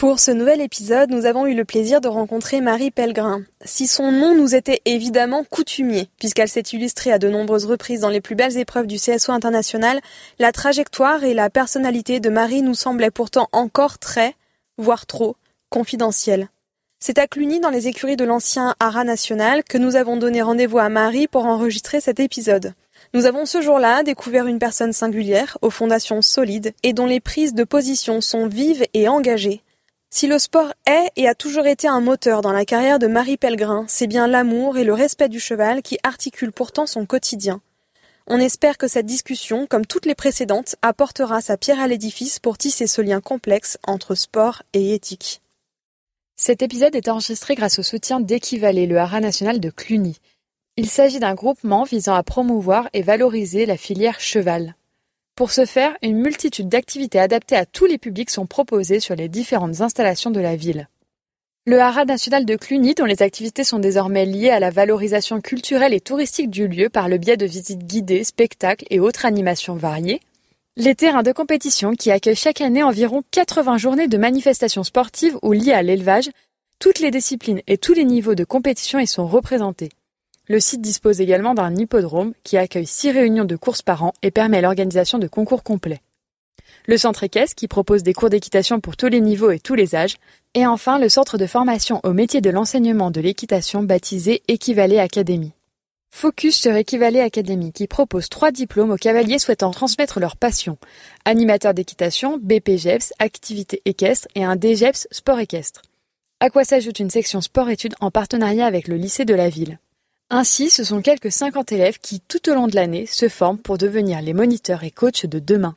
Pour ce nouvel épisode, nous avons eu le plaisir de rencontrer Marie Pellegrin. Si son nom nous était évidemment coutumier, puisqu'elle s'est illustrée à de nombreuses reprises dans les plus belles épreuves du CSO international, la trajectoire et la personnalité de Marie nous semblaient pourtant encore très, voire trop, confidentielles. C'est à Cluny, dans les écuries de l'ancien Haras national, que nous avons donné rendez-vous à Marie pour enregistrer cet épisode. Nous avons ce jour-là découvert une personne singulière, aux fondations solides, et dont les prises de position sont vives et engagées. Si le sport est et a toujours été un moteur dans la carrière de Marie Pellegrin, c'est bien l'amour et le respect du cheval qui articulent pourtant son quotidien. On espère que cette discussion, comme toutes les précédentes, apportera sa pierre à l'édifice pour tisser ce lien complexe entre sport et éthique. Cet épisode est enregistré grâce au soutien d'Equivalé, le haras national de Cluny. Il s'agit d'un groupement visant à promouvoir et valoriser la filière cheval. Pour ce faire, une multitude d'activités adaptées à tous les publics sont proposées sur les différentes installations de la ville. Le Haras national de Cluny, dont les activités sont désormais liées à la valorisation culturelle et touristique du lieu par le biais de visites guidées, spectacles et autres animations variées, les terrains de compétition qui accueillent chaque année environ 80 journées de manifestations sportives ou liées à l'élevage, toutes les disciplines et tous les niveaux de compétition y sont représentés. Le site dispose également d'un hippodrome qui accueille six réunions de courses par an et permet l'organisation de concours complets. Le centre équestre qui propose des cours d'équitation pour tous les niveaux et tous les âges. Et enfin le centre de formation au métier de l'enseignement de l'équitation baptisé Équivalé Académie. Focus sur Équivalé Académie qui propose trois diplômes aux cavaliers souhaitant transmettre leur passion. Animateur d'équitation, BPGEPS, activité équestre et un DGEPS sport équestre. À quoi s'ajoute une section sport-études en partenariat avec le lycée de la ville. Ainsi, ce sont quelques 50 élèves qui, tout au long de l'année, se forment pour devenir les moniteurs et coachs de demain.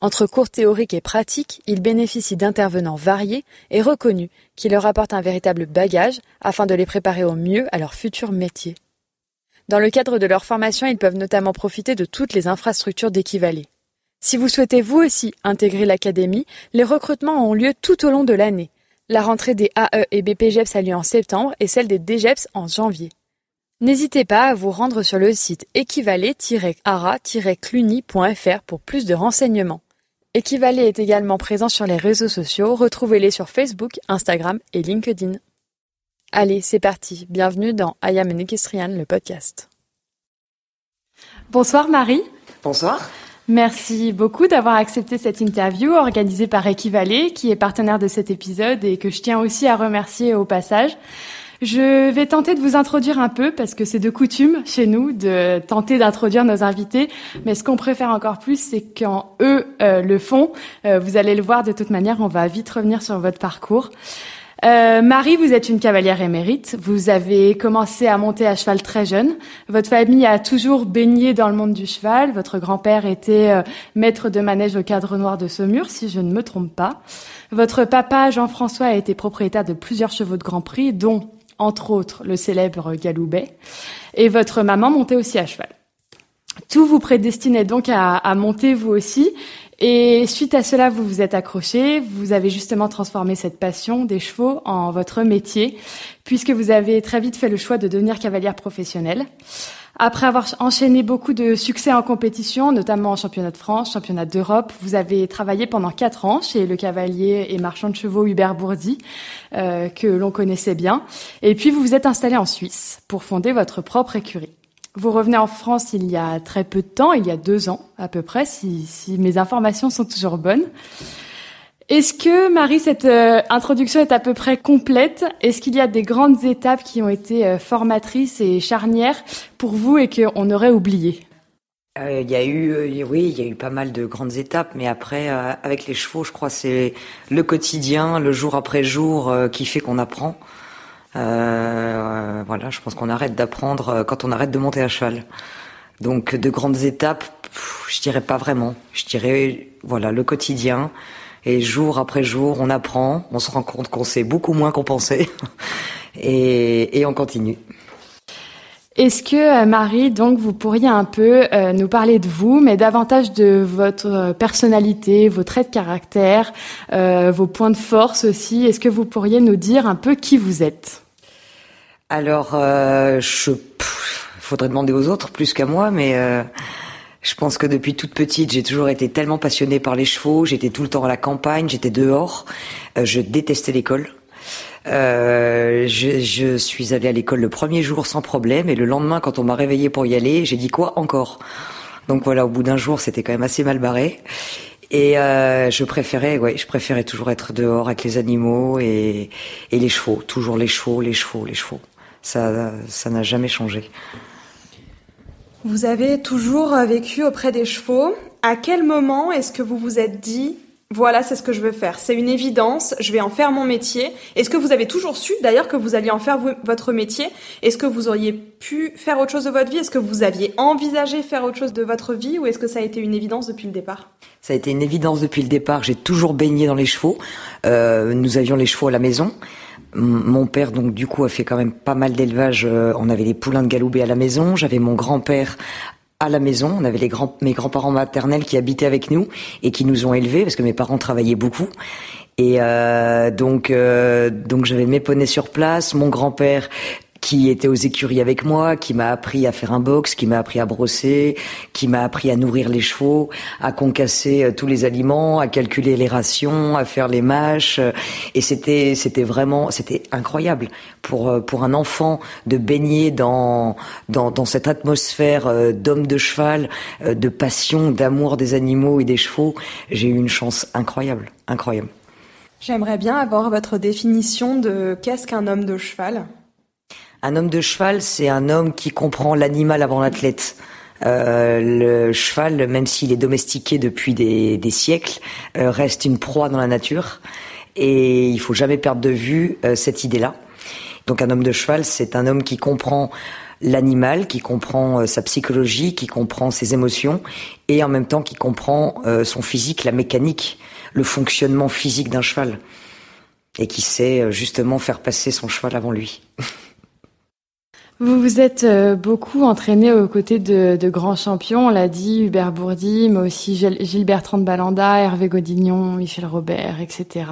Entre cours théoriques et pratiques, ils bénéficient d'intervenants variés et reconnus qui leur apportent un véritable bagage afin de les préparer au mieux à leur futur métier. Dans le cadre de leur formation, ils peuvent notamment profiter de toutes les infrastructures d'équivalés. Si vous souhaitez vous aussi intégrer l'académie, les recrutements ont lieu tout au long de l'année. La rentrée des AE et BPGEPS a lieu en septembre et celle des DGEPS en janvier. N'hésitez pas à vous rendre sur le site équivalé-ara-cluny.fr pour plus de renseignements. Équivalé est également présent sur les réseaux sociaux, retrouvez-les sur Facebook, Instagram et LinkedIn. Allez, c'est parti, bienvenue dans I Am an Equestrian, le podcast. Bonsoir Marie. Bonsoir. Merci beaucoup d'avoir accepté cette interview organisée par Équivalé, qui est partenaire de cet épisode et que je tiens aussi à remercier au passage. Je vais tenter de vous introduire un peu parce que c'est de coutume chez nous de tenter d'introduire nos invités. Mais ce qu'on préfère encore plus, c'est quand eux euh, le font. Euh, vous allez le voir de toute manière. On va vite revenir sur votre parcours. Euh, Marie, vous êtes une cavalière émérite. Vous avez commencé à monter à cheval très jeune. Votre famille a toujours baigné dans le monde du cheval. Votre grand-père était maître de manège au cadre noir de Saumur, si je ne me trompe pas. Votre papa, Jean-François, a été propriétaire de plusieurs chevaux de Grand Prix, dont entre autres le célèbre Galoubet, et votre maman montait aussi à cheval. Tout vous prédestinait donc à, à, monter vous aussi, et suite à cela, vous vous êtes accroché, vous avez justement transformé cette passion des chevaux en votre métier, puisque vous avez très vite fait le choix de devenir cavalière professionnelle. Après avoir enchaîné beaucoup de succès en compétition, notamment en championnat de France, championnat d'Europe, vous avez travaillé pendant quatre ans chez le cavalier et marchand de chevaux Hubert Bourdi, euh, que l'on connaissait bien. Et puis vous vous êtes installé en Suisse pour fonder votre propre écurie. Vous revenez en France il y a très peu de temps, il y a deux ans à peu près, si, si mes informations sont toujours bonnes. Est-ce que, Marie, cette euh, introduction est à peu près complète? Est-ce qu'il y a des grandes étapes qui ont été euh, formatrices et charnières pour vous et qu'on aurait oublié euh, Il y a eu, oui, il y a eu pas mal de grandes étapes, mais après, avec les chevaux, je crois, c'est le quotidien, le jour après jour, qui fait qu'on apprend. voilà, je pense qu'on arrête d'apprendre quand on arrête de monter à cheval. Donc, de grandes étapes, je dirais pas vraiment. Je dirais, voilà, le quotidien Et jour après jour, on apprend, on se rend compte qu'on sait beaucoup moins qu'on pensait, et, et on continue. Est-ce que euh, Marie, donc, vous pourriez un peu euh, nous parler de vous, mais davantage de votre euh, personnalité, vos traits de caractère, vos points de force aussi? Est-ce que vous pourriez nous dire un peu qui vous êtes? Alors, je faudrait demander aux autres plus qu'à moi, mais je pense que depuis toute petite, j'ai toujours été tellement passionnée par les chevaux. J'étais tout le temps à la campagne, j'étais dehors. je détestais l'école. Euh, je, je, suis allée à l'école le premier jour sans problème et le lendemain, quand on m'a réveillée pour y aller, j'ai dit quoi encore? Donc voilà, au bout d'un jour, c'était quand même assez mal barré. Et euh, je préférais, ouais, je préférais toujours être dehors avec les animaux et, et les chevaux, toujours les chevaux, les chevaux, les chevaux. Ça, ça n'a jamais changé. Vous avez toujours vécu auprès des chevaux. À quel moment est-ce que vous vous êtes dit voilà, c'est ce que je veux faire? C'est une évidence, je vais en faire mon métier. Est-ce que vous avez toujours su d'ailleurs que vous alliez en faire votre métier? Est-ce que vous auriez pu faire autre chose de votre vie? Est-ce que vous aviez envisagé faire autre chose de votre vie ou est-ce que ça a été une évidence depuis le départ? Ça a été une évidence depuis le départ. J'ai toujours baigné dans les chevaux. Euh, nous avions les chevaux à la maison. Mon père, donc, du coup, a fait quand même pas mal d'élevage. Euh, on avait les poulains de Galoubet à la maison. J'avais mon grand-père à la maison. On avait les grands, mes grands-parents maternels qui habitaient avec nous et qui nous ont élevés parce que mes parents travaillaient beaucoup. Et euh, donc, euh, donc j'avais mes poneys sur place. Mon grand-père qui était aux écuries avec moi, qui m'a appris à faire un box, qui m'a appris à brosser, qui m'a appris à nourrir les chevaux, à concasser euh, tous les aliments, à calculer les rations, à faire les mâches. Et c'était, c'était vraiment, c'était incroyable pour euh, pour un enfant de baigner dans dans, dans cette atmosphère euh, d'homme de cheval, de passion, d'amour des animaux et des chevaux. J'ai eu une chance incroyable, incroyable. J'aimerais bien avoir votre définition de qu'est-ce qu'un homme de cheval? Un homme de cheval, c'est un homme qui comprend l'animal avant l'athlète. Euh, le cheval, même s'il est domestiqué depuis des, siècles, euh, reste une proie dans la nature. Et il faut jamais perdre de vue euh, cette idée-là. Donc un homme de cheval, c'est un homme qui comprend l'animal, qui comprend sa psychologie, qui comprend ses émotions, et en même temps qui comprend son physique, la mécanique, le fonctionnement physique d'un cheval, et qui sait justement faire passer son cheval avant lui. Vous vous êtes euh, beaucoup entraîné aux côtés de, grands champions, on l'a dit, Hubert Bourdi, mais aussi Gilles Bertrand de Balanda, Hervé Godignon, Michel Robert, etc.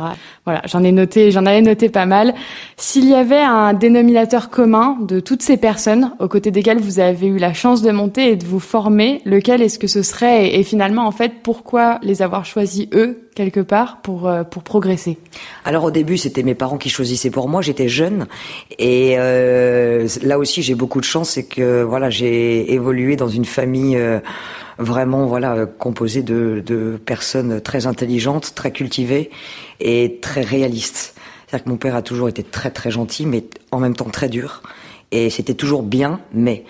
Voilà, j'en ai noté, j'en avais noté pas mal. S'il y avait un dénominateur commun de toutes ces personnes aux côtés desquelles vous avez eu la chance de monter et de vous former, lequel est-ce que ce serait? Et finalement, en fait, pourquoi les avoir choisis eux quelque part pour euh, pour progresser Alors au début, c'était mes parents qui choisissaient pour moi. J'étais jeune et euh, là aussi j'ai beaucoup de chance, c'est que voilà j'ai évolué dans une famille euh, vraiment voilà composée de, de personnes très intelligentes, très cultivées et très réalistes. C'est-à-dire que mon père a toujours été très très gentil, mais en même temps très dur. Et c'était toujours bien, mais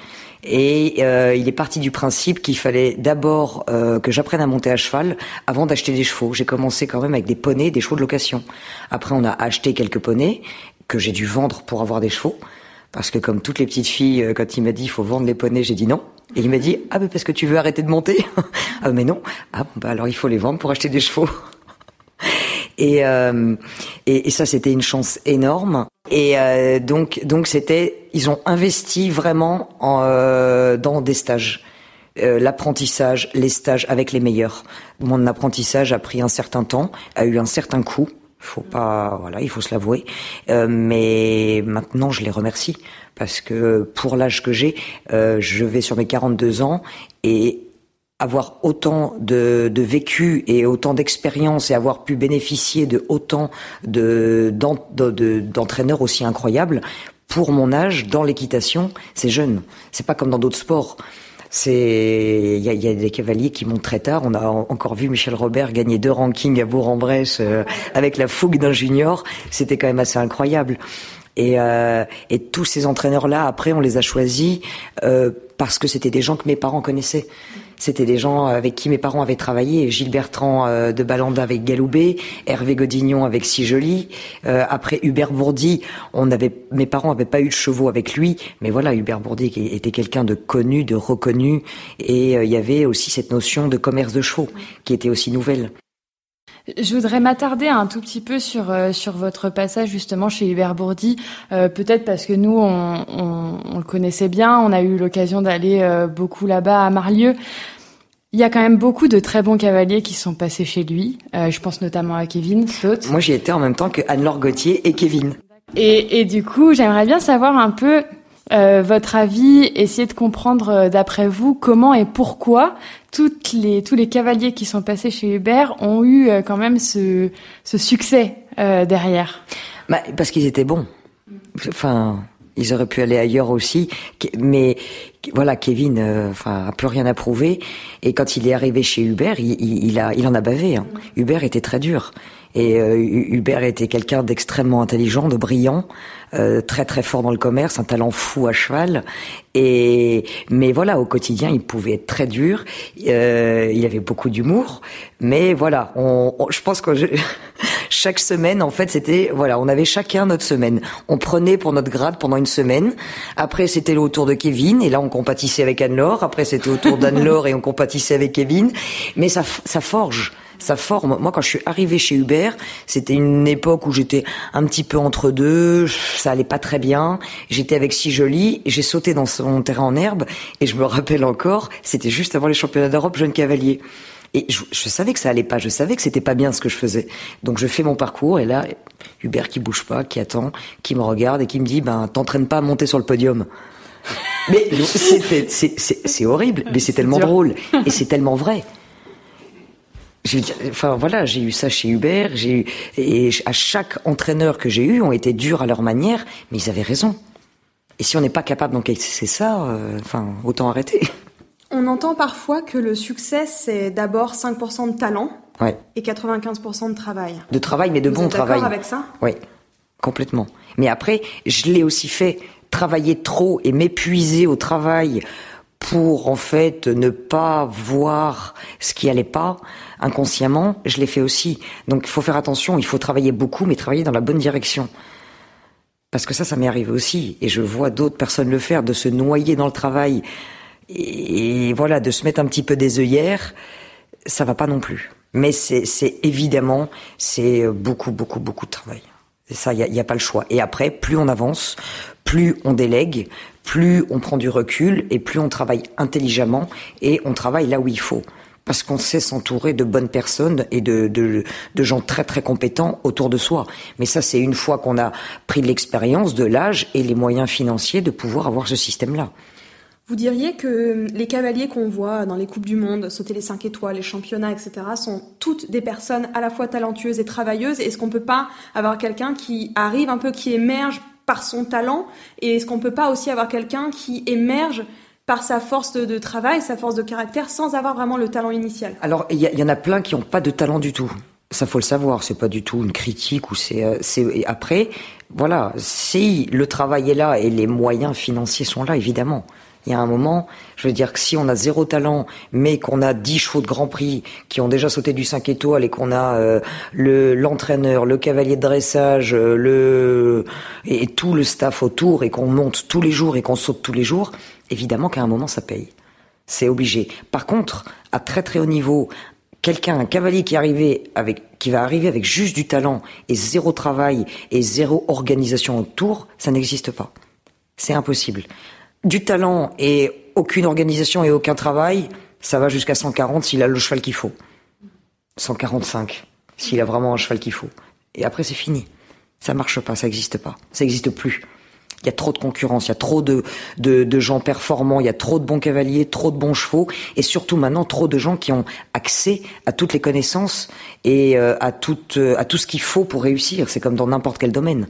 et euh, il est parti du principe qu'il fallait d'abord euh, que j'apprenne à monter à cheval avant d'acheter des chevaux. J'ai commencé quand même avec des poneys, des chevaux de location. Après, on a acheté quelques poneys que j'ai dû vendre pour avoir des chevaux. Parce que comme toutes les petites filles, euh, quand il m'a dit il faut vendre les poneys, j'ai dit non. Et il m'a dit ah mais parce que tu veux arrêter de monter? Ah mais non. Ah bah alors il faut les vendre pour acheter des chevaux. Et, euh, et, et, ça, c'était une chance énorme. Et euh, donc, donc c'était, ils ont investi vraiment en, euh, dans des stages. Euh, l'apprentissage, les stages avec les meilleurs. Mon apprentissage a pris un certain temps, a eu un certain coût. Faut pas, voilà, il faut se l'avouer. Euh, mais maintenant, je les remercie parce que pour l'âge que j'ai, je vais sur mes 42 ans et avoir autant de, de vécu et autant d'expérience et avoir pu bénéficier de autant de, d'entraîneurs aussi incroyables pour mon âge dans l'équitation, c'est jeune. C'est pas comme dans d'autres sports. C'est il y a, y a, des cavaliers qui montent très tard. On a encore vu Michel Robert gagner deux rankings à Bourg-en-Bresse euh, avec la fougue d'un junior. C'était quand même assez incroyable. Et, euh, et tous ces entraîneurs-là, après, on les a choisis euh, parce que c'était des gens que mes parents connaissaient. C'était des gens avec qui mes parents avaient travaillé. Gilles Bertrand euh, de Balanda avec Galoubet, Hervé Godignon avec Si Joli. Euh, après Hubert Bourdi, on avait, mes parents n'avaient pas eu de chevaux avec lui, mais voilà, Hubert Bourdi était quelqu'un de connu, de reconnu, et euh, il y avait aussi cette notion de commerce de chevaux qui était aussi nouvelle. Je voudrais m'attarder un tout petit peu sur euh, sur votre passage justement chez Hubert Bourdi, euh, peut-être parce que nous on, on, on, le connaissait bien, on a eu l'occasion d'aller euh, beaucoup là-bas à Marlieu. Il y a quand même beaucoup de très bons cavaliers qui sont passés chez lui. je pense notamment à Kevin Slot. Moi, j'y étais en même temps que Anne-Laure Gauthier et Kevin. Et, et du coup, j'aimerais bien savoir un peu euh, votre avis, essayer de comprendre euh, d'après vous comment et pourquoi toutes les, tous les cavaliers qui sont passés chez Hubert ont eu euh, quand même ce, ce succès derrière. Bah, parce qu'ils étaient bons. Enfin, ils auraient pu aller ailleurs aussi, mais voilà, Kevin, enfin, a plus rien à prouver. Et quand il est arrivé chez Hubert, il, il, a, il en a bavé. Hein. Hubert était très dur. Et euh, Hubert était quelqu'un d'extrêmement intelligent, de brillant, euh, très très fort dans le commerce, un talent fou à cheval. Et mais voilà, au quotidien, il pouvait être très dur. Euh, il avait beaucoup d'humour, mais voilà, on, je pense que chaque semaine, en fait, c'était voilà, on avait chacun notre semaine. On prenait pour notre grade pendant une semaine. Après, c'était le tour de Kevin, et là, on compatissait avec Anne-Laure. Après, c'était au tour d'Anne-Laure et on compatissait avec Kevin. Mais ça, ça forge ça forme. Moi, quand je suis arrivée chez Hubert, c'était une époque où j'étais un petit peu entre deux, ça allait pas très bien. J'étais avec Si Jolie, j'ai sauté dans son terrain en herbe, et je me rappelle encore, c'était juste avant les championnats d'Europe jeune cavalier. Et je, savais que ça allait pas, je savais que c'était pas bien ce que je faisais. Donc je fais mon parcours et là, Hubert qui bouge pas, qui attend, qui me regarde et qui me dit, ben t'entraînes pas à monter sur le podium. Mais c'est horrible, mais c'est tellement drôle et c'est tellement vrai enfin voilà, j'ai eu ça chez Hubert, j'ai eu, et à chaque entraîneur que j'ai eu ont été durs à leur manière, mais ils avaient raison. Et si on n'est pas capable d'encaisser ça, euh, enfin autant arrêter. On entend parfois que le succès c'est d'abord 5% de talent ouais. et 95% de travail. De travail, mais de bon travail. D'accord avec ça? Oui, complètement. Mais après, je l'ai aussi fait travailler trop et m'épuiser au travail pour en fait ne pas voir ce qui allait pas inconsciemment, je l'ai fait aussi. Donc il faut faire attention, il faut travailler beaucoup, mais travailler dans la bonne direction. Parce que ça, ça m'est arrivé aussi, et je vois d'autres personnes le faire, de se noyer dans le travail, et, voilà, de se mettre un petit peu des œillères, ça va pas non plus. Mais c'est évidemment, c'est beaucoup, beaucoup, beaucoup de travail. Et ça, il n'y a, a, pas le choix. Et après, plus on avance, plus on délègue, plus on prend du recul et plus on travaille intelligemment et on travaille là où il faut parce qu'on sait s'entourer de bonnes personnes et de, de, de, gens très très compétents autour de soi. Mais ça, c'est une fois qu'on a pris l'expérience, de l'âge et les moyens financiers de pouvoir avoir ce système-là. Vous diriez que les cavaliers qu'on voit dans les Coupes du Monde, sauter les 5 étoiles, les championnats, etc., sont toutes des personnes à la fois talentueuses et travailleuses. Est-ce qu'on peut pas avoir quelqu'un qui arrive un peu, qui émerge par son talent? Et est-ce qu'on peut pas aussi avoir quelqu'un qui émerge par sa force de, travail, sa force de caractère, sans avoir vraiment le talent initial. Alors, il y, en a plein qui n'ont pas de talent du tout. Ça faut le savoir, c'est pas du tout une critique ou c'est euh, c'est après voilà, si le travail est là et les moyens financiers sont là évidemment. Il y a un moment, je veux dire que si on a zéro talent, mais qu'on a dix chevaux de Grand Prix qui ont déjà sauté du 5 étoiles et qu'on a euh, le l'entraîneur, le cavalier de dressage, euh, le et tout le staff autour et qu'on monte tous les jours et qu'on saute tous les jours, évidemment qu'à un moment ça paye. C'est obligé. Par contre, à très très haut niveau, quelqu'un, un cavalier qui est avec, qui va arriver avec juste du talent et zéro travail et zéro organisation autour, ça n'existe pas. C'est impossible. Du talent et aucune organisation et aucun travail, ça va jusqu'à 140 s'il a le cheval qu'il faut. 145 s'il a vraiment un cheval qu'il faut. Et après c'est fini. Ça marche pas, ça n'existe pas. Ça n'existe plus. Il y a trop de concurrence, il y a trop de, de, gens performants, il y a trop de bons cavaliers, trop de bons chevaux, et surtout maintenant trop de gens qui ont accès à toutes les connaissances et euh, à, tout, euh, à tout ce qu'il faut pour réussir. C'est comme dans n'importe quel domaine.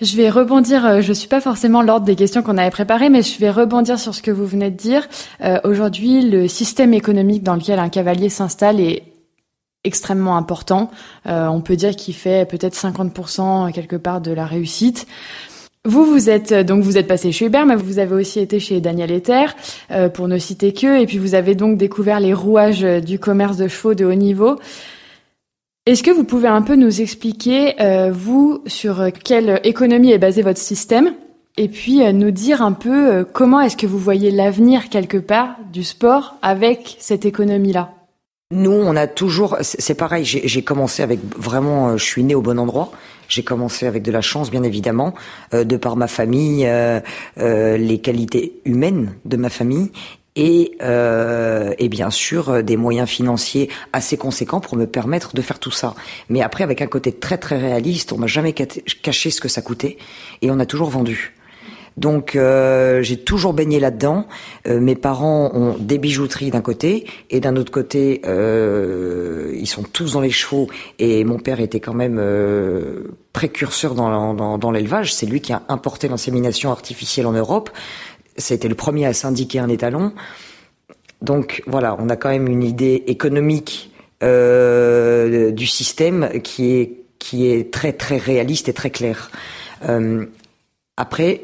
Je vais rebondir, euh, je suis pas forcément l'ordre des questions qu'on avait préparées, mais je vais rebondir sur ce que vous venez de dire. Aujourd'hui, le système économique dans lequel un cavalier s'installe est extrêmement important. on peut dire qu'il fait peut-être 50% quelque part de la réussite. Vous, vous êtes donc vous êtes passé chez Hubert, mais vous avez aussi été chez Daniel Ether, euh, pour ne citer que, et puis vous avez donc découvert les rouages du commerce de chevaux de haut niveau. Est-ce que vous pouvez un peu nous expliquer, euh, vous, sur quelle économie est basé votre système, et puis euh, nous dire un peu comment est-ce que vous voyez l'avenir quelque part du sport avec cette économie-là? Nous, on a toujours, c'est pareil. J'ai commencé avec vraiment, je suis né au bon endroit. J'ai commencé avec de la chance, bien évidemment, de par ma famille, les qualités humaines de ma famille, et, euh, et bien sûr euh, des moyens financiers assez conséquents pour me permettre de faire tout ça. Mais après, avec un côté très très réaliste, on m'a jamais caché ce que ça coûtait et on a toujours vendu. Donc euh, j'ai toujours baigné là-dedans. Euh, mes parents ont des bijouteries d'un côté et d'un autre côté, euh, ils sont tous dans les chevaux. Et mon père était quand même précurseur dans, l'élevage. C'est lui qui a importé l'insémination artificielle en Europe. C'était le premier à syndiquer un étalon. Donc voilà, on a quand même une idée économique du système qui est qui est très très réaliste et très claire. Après,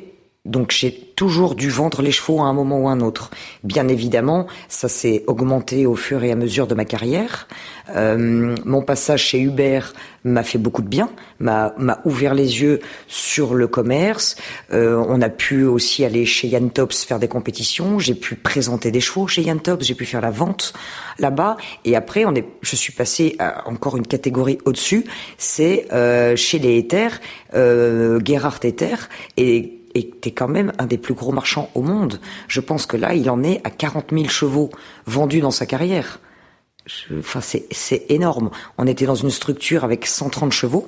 donc j'ai toujours dû vendre les chevaux à un moment ou à un autre. Bien évidemment, ça s'est augmenté au fur et à mesure de ma carrière. Euh, mon passage chez Hubert m'a fait beaucoup de bien, m'a ouvert les yeux sur le commerce. Euh, on a pu aussi aller chez Yann Tops faire des compétitions. J'ai pu présenter des chevaux chez Yann Tops. J'ai pu faire la vente là-bas. Et après, on est, je suis passé encore une catégorie au-dessus. C'est euh, chez les Éthers, euh, Gerhard Ether et était quand même un des plus gros marchands au monde. Je pense que là, il en est à 40 000 chevaux vendus dans sa carrière. enfin, c'est énorme. On était dans une structure avec 130 chevaux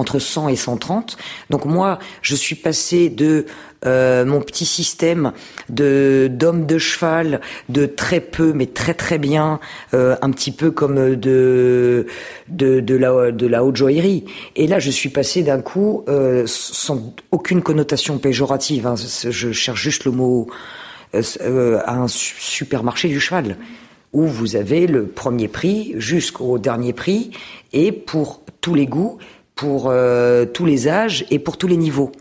entre 100 et 130. Donc moi, je suis passé de euh, mon petit système de d'homme de cheval, de très peu mais très très bien, euh, un petit peu comme de la haute joaillerie. Et là, je suis passé d'un coup euh, sans aucune connotation péjorative. Hein, je cherche juste le mot à un supermarché du cheval où vous avez le premier prix jusqu'au dernier prix et pour tous les goûts pour euh, tous les âges et pour tous les niveaux.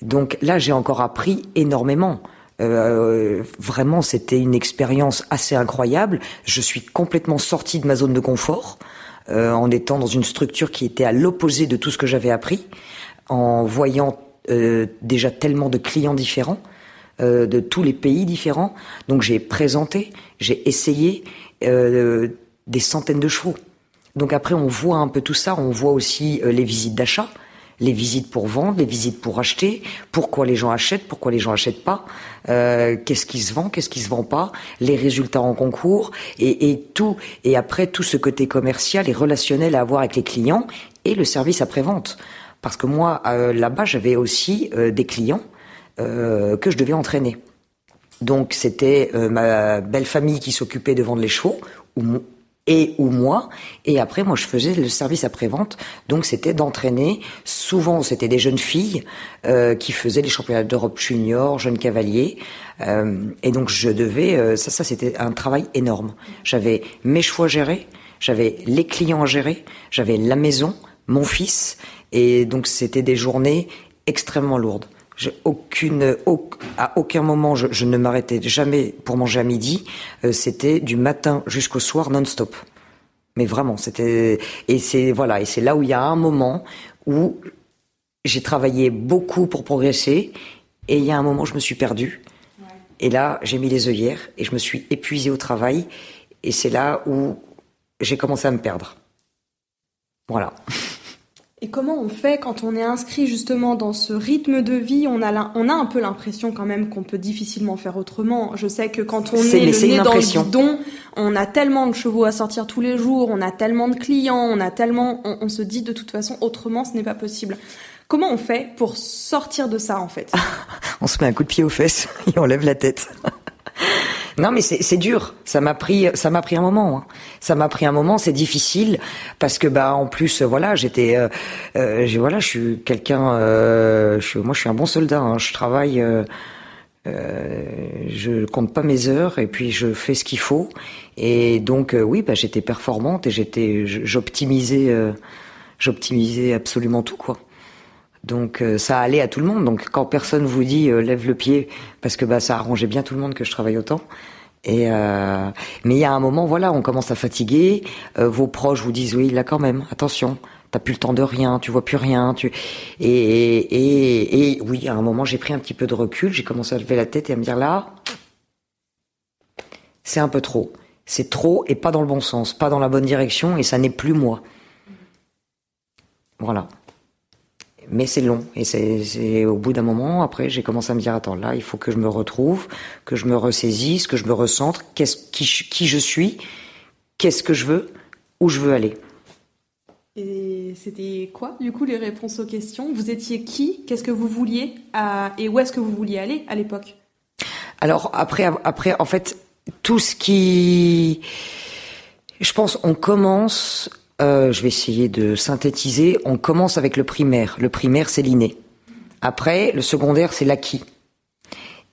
Donc là, j'ai encore appris énormément. Euh, vraiment, c'était une expérience assez incroyable. Je suis complètement sorti de ma zone de confort euh, en étant dans une structure qui était à l'opposé de tout ce que j'avais appris, en voyant déjà tellement de clients différents, de tous les pays différents. Donc j'ai présenté, j'ai essayé des centaines de chevaux. Donc après, on voit un peu tout ça. On voit aussi euh, les visites d'achat, les visites pour vendre, les visites pour acheter. Pourquoi les gens achètent, pourquoi les gens achètent pas. Euh, qu'est-ce qui se vend, qu'est-ce qui se vend pas. Les résultats en concours et, et, tout. Et après, tout ce côté commercial et relationnel à avoir avec les clients et le service après-vente. Parce que moi, euh, là-bas, j'avais aussi des clients que je devais entraîner. Donc c'était ma belle famille qui s'occupait de vendre les chevaux, ou et ou moi. Et après, moi, je faisais le service après-vente. Donc, c'était d'entraîner. Souvent, c'était des jeunes filles euh, qui faisaient les championnats d'Europe junior, jeunes cavaliers. Euh, et donc, je devais... Euh, ça, ça c'était un travail énorme. J'avais mes chevaux à gérer, j'avais les clients à gérer, j'avais la maison, mon fils. Et donc, c'était des journées extrêmement lourdes aucune, à aucun moment, je, ne m'arrêtais jamais pour manger à midi. Euh, c'était du matin jusqu'au soir non-stop. Mais vraiment, c'était et c'est voilà et c'est là où il y a un moment où j'ai travaillé beaucoup pour progresser et il y a un moment où je me suis perdue. Et là, j'ai mis les œillères et je me suis épuisée au travail et c'est là où j'ai commencé à me perdre. Voilà. Et comment on fait quand on est inscrit justement dans ce rythme de vie? On a, on a un peu l'impression quand même qu'on peut difficilement faire autrement. Je sais que quand on est, est le nez dans le guidon, on a tellement de chevaux à sortir tous les jours, on a tellement de clients, on a tellement, on, on se dit de toute façon autrement ce n'est pas possible. Comment on fait pour sortir de ça en fait? On se met un coup de pied aux fesses et on lève la tête. Non, mais c'est dur. Ça m'a pris, ça m'a pris un moment. Hein. Ça m'a pris un moment. C'est difficile parce que bah en plus, voilà, j'étais, euh, euh voilà, je suis quelqu'un. Euh, moi, je suis un bon soldat. Hein. Je travaille. Euh, euh, je compte pas mes heures et puis je fais ce qu'il faut. Et donc oui, bah j'étais performante et j'étais, j'optimisais, j'optimisais absolument tout quoi. Donc ça allait à tout le monde. Donc quand personne vous dit lève le pied parce que bah ça arrangeait bien tout le monde que je travaille autant. Et euh, mais il y a un moment, voilà, on commence à fatiguer. Euh, vos proches vous disent oui, là quand même, attention, t'as plus le temps de rien, tu vois plus rien, tu et et, et oui, à un moment, j'ai pris un petit peu de recul, j'ai commencé à lever la tête et à me dire là, c'est un peu trop, C'est trop et pas dans le bon sens, pas dans la bonne direction et ça n'est plus moi. Voilà. Mais c'est long et c'est au bout d'un moment. Après, j'ai commencé à me dire attends là, il faut que je me retrouve, que je me ressaisisse, que je me recentre. Qu'est-ce qui, qui je suis, qu'est-ce que je veux, où je veux aller? Et c'était quoi, du coup, les réponses aux questions? Vous étiez qui? Qu'est-ce que vous vouliez Et où est-ce que vous vouliez aller à l'époque? Alors, après, après, en fait, tout ce qui... Je pense, on commence... Euh, je vais essayer de synthétiser. On commence avec le primaire. Le primaire, c'est l'inné. Après, le secondaire, c'est l'acquis.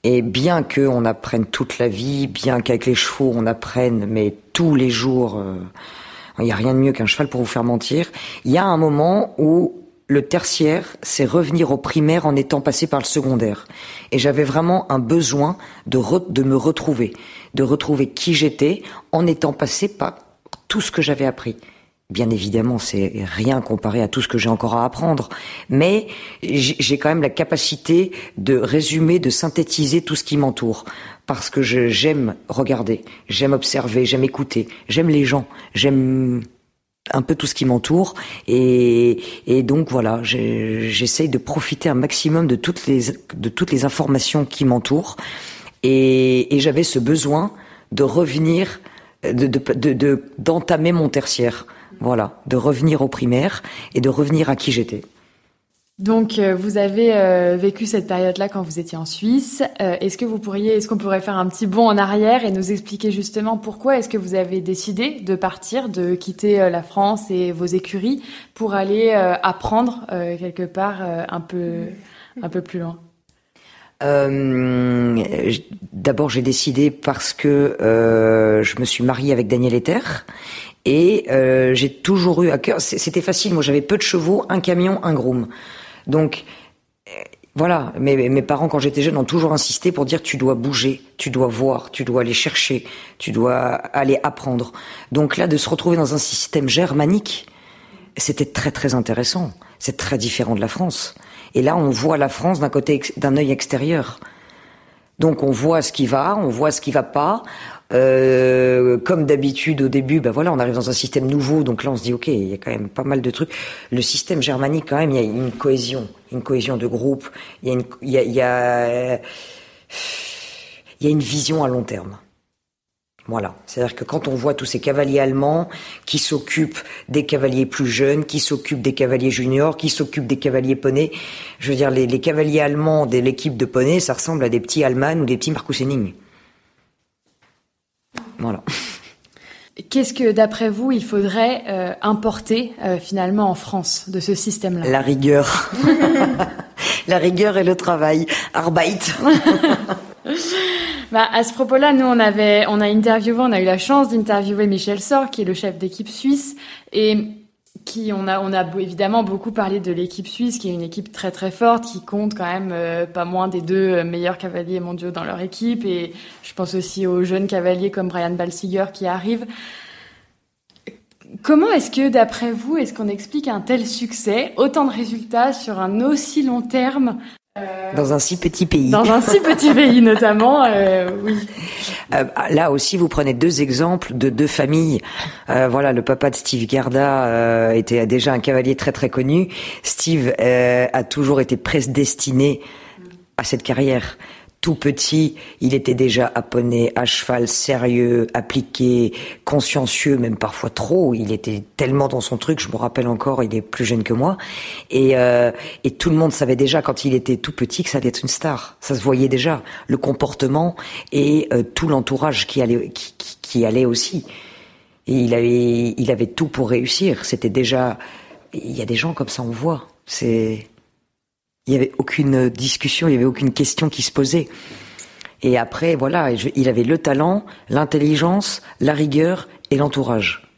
Et bien qu'on apprenne toute la vie, bien qu'avec les chevaux, on apprenne, mais tous les jours... Euh, il n'y a rien de mieux qu'un cheval pour vous faire mentir. Il y a un moment où le tertiaire, c'est revenir au primaire en étant passé par le secondaire. Et j'avais vraiment un besoin de, de me retrouver, de retrouver qui j'étais en étant passé par tout ce que j'avais appris. Bien évidemment, c'est rien comparé à tout ce que j'ai encore à apprendre, mais j'ai quand même la capacité de résumer, de synthétiser tout ce qui m'entoure parce que j'aime regarder, j'aime observer, j'aime écouter, j'aime les gens, j'aime un peu tout ce qui m'entoure et, donc voilà, j'essaye de profiter un maximum de toutes les informations qui m'entourent et, j'avais ce besoin de revenir, de d'entamer de, mon tertiaire, voilà, de revenir au primaire et de revenir à qui j'étais. Donc, euh, vous avez euh, vécu cette période-là quand vous étiez en Suisse. Euh, est-ce que vous pourriez, est-ce qu'on pourrait faire un petit bond en arrière et nous expliquer justement pourquoi est-ce que vous avez décidé de partir, de quitter la France et vos écuries pour aller apprendre quelque part un peu, un peu plus loin? D'abord, j'ai décidé parce que je me suis mariée avec Daniel Ether et j'ai toujours eu à cœur. C'était facile. Moi, j'avais peu de chevaux, un camion, un groom. Donc euh, voilà, mes, mes parents quand j'étais jeune ont toujours insisté pour dire tu dois bouger, tu dois voir, tu dois aller chercher, tu dois aller apprendre. Donc là, de se retrouver dans un système germanique, c'était très très intéressant. C'est très différent de la France. Et là, on voit la France d'un côté, d'un œil extérieur. Donc on voit ce qui va, on voit ce qui va pas. Euh, comme d'habitude au début, ben voilà, on arrive dans un système nouveau, donc là on se dit ok, il y a quand même pas mal de trucs. Le système germanique quand même, il y a une cohésion, une cohésion de groupe, il y a une, il y a, il y a, une vision à long terme. Voilà. C'est-à-dire que quand on voit tous ces cavaliers allemands qui s'occupent des cavaliers plus jeunes, qui s'occupent des cavaliers juniors, qui s'occupent des cavaliers poneys, je veux dire, les, cavaliers allemands de l'équipe de poneys, ça ressemble à des petits Allemands ou des petits Marcus Henning. Voilà. Qu'est-ce que, d'après vous, il faudrait euh, importer euh, finalement en France de ce système-là? La rigueur. La rigueur et le travail. Arbeit. bah, à ce propos-là, nous, on avait, on a interviewé, on a eu la chance d'interviewer Michel Sor, qui est le chef d'équipe suisse. Et on a on évidemment beaucoup parlé de l'équipe suisse qui est une équipe très très forte qui compte quand même euh, pas moins des deux euh, meilleurs cavaliers mondiaux dans leur équipe et je pense aussi aux jeunes cavaliers comme Brian Balsiger qui arrivent. Comment est-ce que d'après vous est-ce qu'on explique un tel succès, autant de résultats sur un aussi long terme dans un si petit pays. Dans un si petit pays notamment, euh, oui. Euh, là aussi, vous prenez deux exemples de deux familles. Euh, voilà, le papa de Steve Garda euh, était déjà un cavalier très très connu. Steve a toujours été prédestiné à cette carrière tout petit, il était déjà poney, à cheval, sérieux, appliqué, consciencieux, même parfois trop. Il était tellement dans son truc, je me rappelle encore, il est plus jeune que moi. Et, euh, et tout le monde savait déjà quand il était tout petit que ça allait être une star. Ça se voyait déjà, le comportement et euh, tout l'entourage qui allait, qui, qui, allait aussi. Et il avait, il avait tout pour réussir. C'était déjà, il y a des gens comme ça, on voit. C'est il y avait aucune discussion, il y avait aucune question qui se posait. Et après, voilà, il avait le talent, l'intelligence, la rigueur et l'entourage.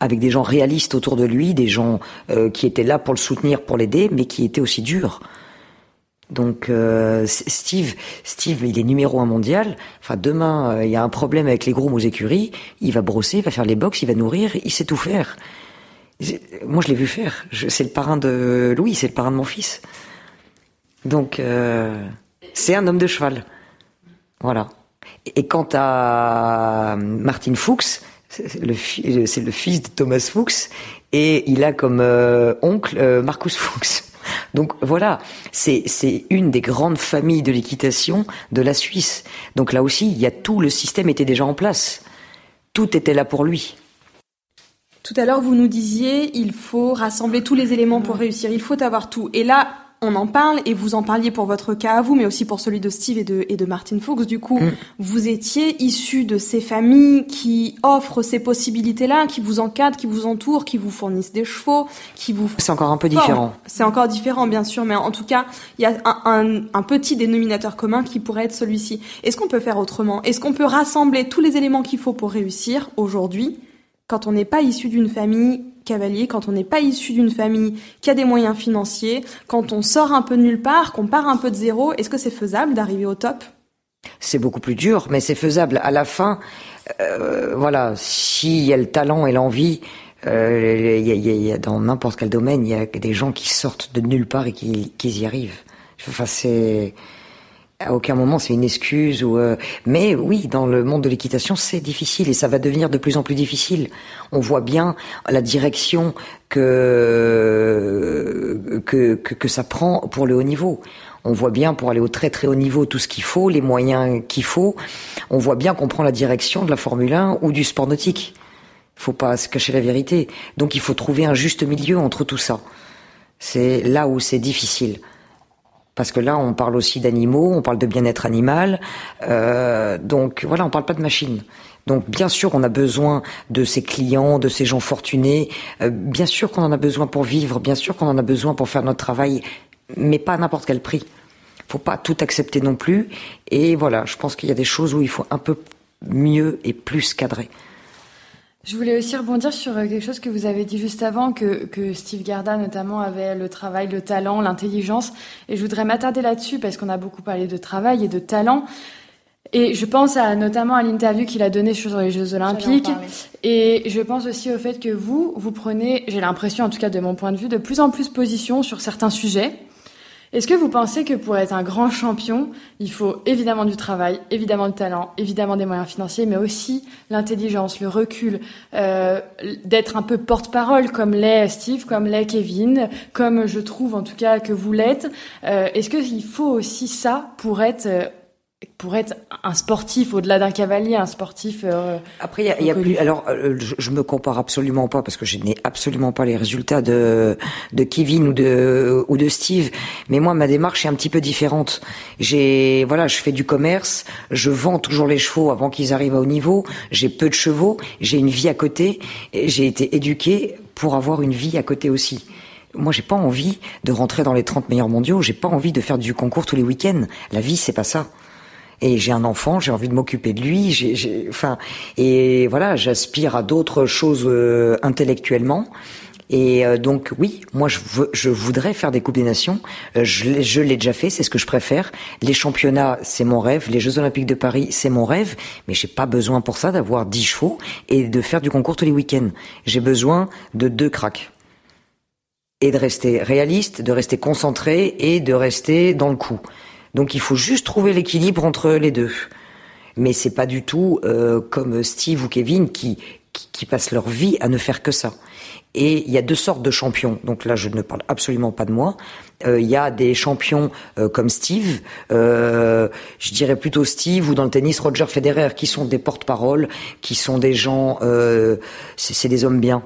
Avec des gens réalistes autour de lui, des gens euh, qui étaient là pour le soutenir, pour l'aider, mais qui étaient aussi durs. Donc euh, Steve, Steve, il est numéro un mondial. Enfin, demain, euh, il y a un problème avec les grooms aux écuries. Il va brosser, il va faire les box, il va nourrir, il sait tout faire. Moi, je l'ai vu faire. C'est le parrain de Louis, c'est le parrain de mon fils. Donc, euh, c'est un homme de cheval. Voilà. Et quant à Martin Fuchs, c'est le, fils de Thomas Fuchs, et il a comme euh, oncle euh, Marcus Fuchs. Donc voilà, c'est une des grandes familles de l'équitation de la Suisse. Donc là aussi, il y a tout le système était déjà en place. Tout était là pour lui. Tout à l'heure, vous nous disiez, il faut rassembler tous les éléments pour réussir. Il faut avoir tout. Et là, on en parle et vous en parliez pour votre cas à vous, mais aussi pour celui de Steve et de, et de Martin Fuchs. Du coup, mm. vous étiez issu de ces familles qui offrent ces possibilités-là, qui vous encadrent, qui vous entourent, qui vous fournissent des chevaux, qui vous... C'est encore un peu différent. C'est encore différent, bien sûr, mais en tout cas, il y a un, un petit dénominateur commun qui pourrait être celui-ci. Est-ce qu'on peut faire autrement? Est-ce qu'on peut rassembler tous les éléments qu'il faut pour réussir aujourd'hui quand on n'est pas issu d'une famille cavalier, quand on n'est pas issu d'une famille qui a des moyens financiers, quand on sort un peu de nulle part, qu'on part un peu de zéro, est-ce que c'est faisable d'arriver au top? C'est beaucoup plus dur, mais c'est faisable. À la fin, euh, voilà, s'il y a le talent et l'envie, euh, y, a, dans n'importe quel domaine, il y a des gens qui sortent de nulle part et qui, qui y arrivent. Enfin, c'est à aucun moment c'est une excuse ou euh, mais oui dans le monde de l'équitation c'est difficile et ça va devenir de plus en plus difficile. On voit bien la direction que que, que, que ça prend pour le haut niveau. On voit bien pour aller au très très haut niveau tout ce qu'il faut les moyens qu'il faut. On voit bien qu'on prend la direction de la Formule 1 ou du sport nautique. Faut pas se cacher la vérité. Donc il faut trouver un juste milieu entre tout ça. C'est là où c'est difficile parce que là, on parle aussi d'animaux, on parle de bien-être animal. Euh, donc voilà, on parle pas de machines. Donc bien sûr, on a besoin de ces clients, de ces gens fortunés. Euh, bien sûr qu'on en a besoin pour vivre. Bien sûr qu'on en a besoin pour faire notre travail, mais pas à n'importe quel prix. Faut pas tout accepter non plus. Et voilà, je pense qu'il y a des choses où il faut un peu mieux et plus cadrer. Je voulais aussi rebondir sur euh, quelque chose que vous avez dit juste avant, que, que Steve Garda notamment avait le travail, le talent, l'intelligence. Et je voudrais m'attarder là-dessus parce qu'on a beaucoup parlé de travail et de talent. Et je pense à, notamment à l'interview qu'il a donnée sur les Jeux Olympiques. Et je pense aussi au fait que vous, vous prenez, j'ai l'impression en tout cas de mon point de vue, de plus en plus position sur certains sujets. Est-ce que vous pensez que pour être un grand champion, il faut évidemment du travail, évidemment du talent, évidemment des moyens financiers, mais aussi l'intelligence, le recul, euh, d'être un peu porte-parole comme l'est Steve, comme l'est Kevin, comme je trouve en tout cas que vous l'êtes. Euh, Est-ce qu'il faut aussi ça pour être euh, pour être un sportif au-delà d'un cavalier, un sportif. Euh, Après, il y a, plus. Alors, euh, je, me compare absolument pas parce que je n'ai absolument pas les résultats de de Kevin ou de ou de Steve. Mais moi, ma démarche est un petit peu différente. J'ai voilà, je fais du commerce, je vends toujours les chevaux avant qu'ils arrivent à haut niveau. J'ai peu de chevaux, j'ai une vie à côté. J'ai été éduqué pour avoir une vie à côté aussi. Moi, j'ai pas envie de rentrer dans les 30 meilleurs mondiaux. J'ai pas envie de faire du concours tous les week-ends. La vie, c'est pas ça et j'ai un enfant, j'ai envie de m'occuper de lui, j'ai, enfin, et voilà, j'aspire à d'autres choses euh, intellectuellement. Et euh, donc oui, moi je, veux, je voudrais faire des coupes des nations. Euh, je, l'ai déjà fait, c'est ce que je préfère. Les championnats, c'est mon rêve. Les Jeux Olympiques de Paris, c'est mon rêve. Mais j'ai pas besoin pour ça d'avoir 10 chevaux et de faire du concours tous les week-ends. J'ai besoin de deux cracks et de rester réaliste, de rester concentré et de rester dans le coup. Donc il faut juste trouver l'équilibre entre les deux. Mais c'est pas du tout euh, comme Steve ou Kevin qui, qui, passent leur vie à ne faire que ça. Et il y a deux sortes de champions. Donc là, je ne parle absolument pas de moi. Euh, il y a des champions euh, comme Steve, je dirais plutôt Steve, ou dans le tennis Roger Federer, qui sont des porte-paroles, qui sont des gens, c'est des hommes bien.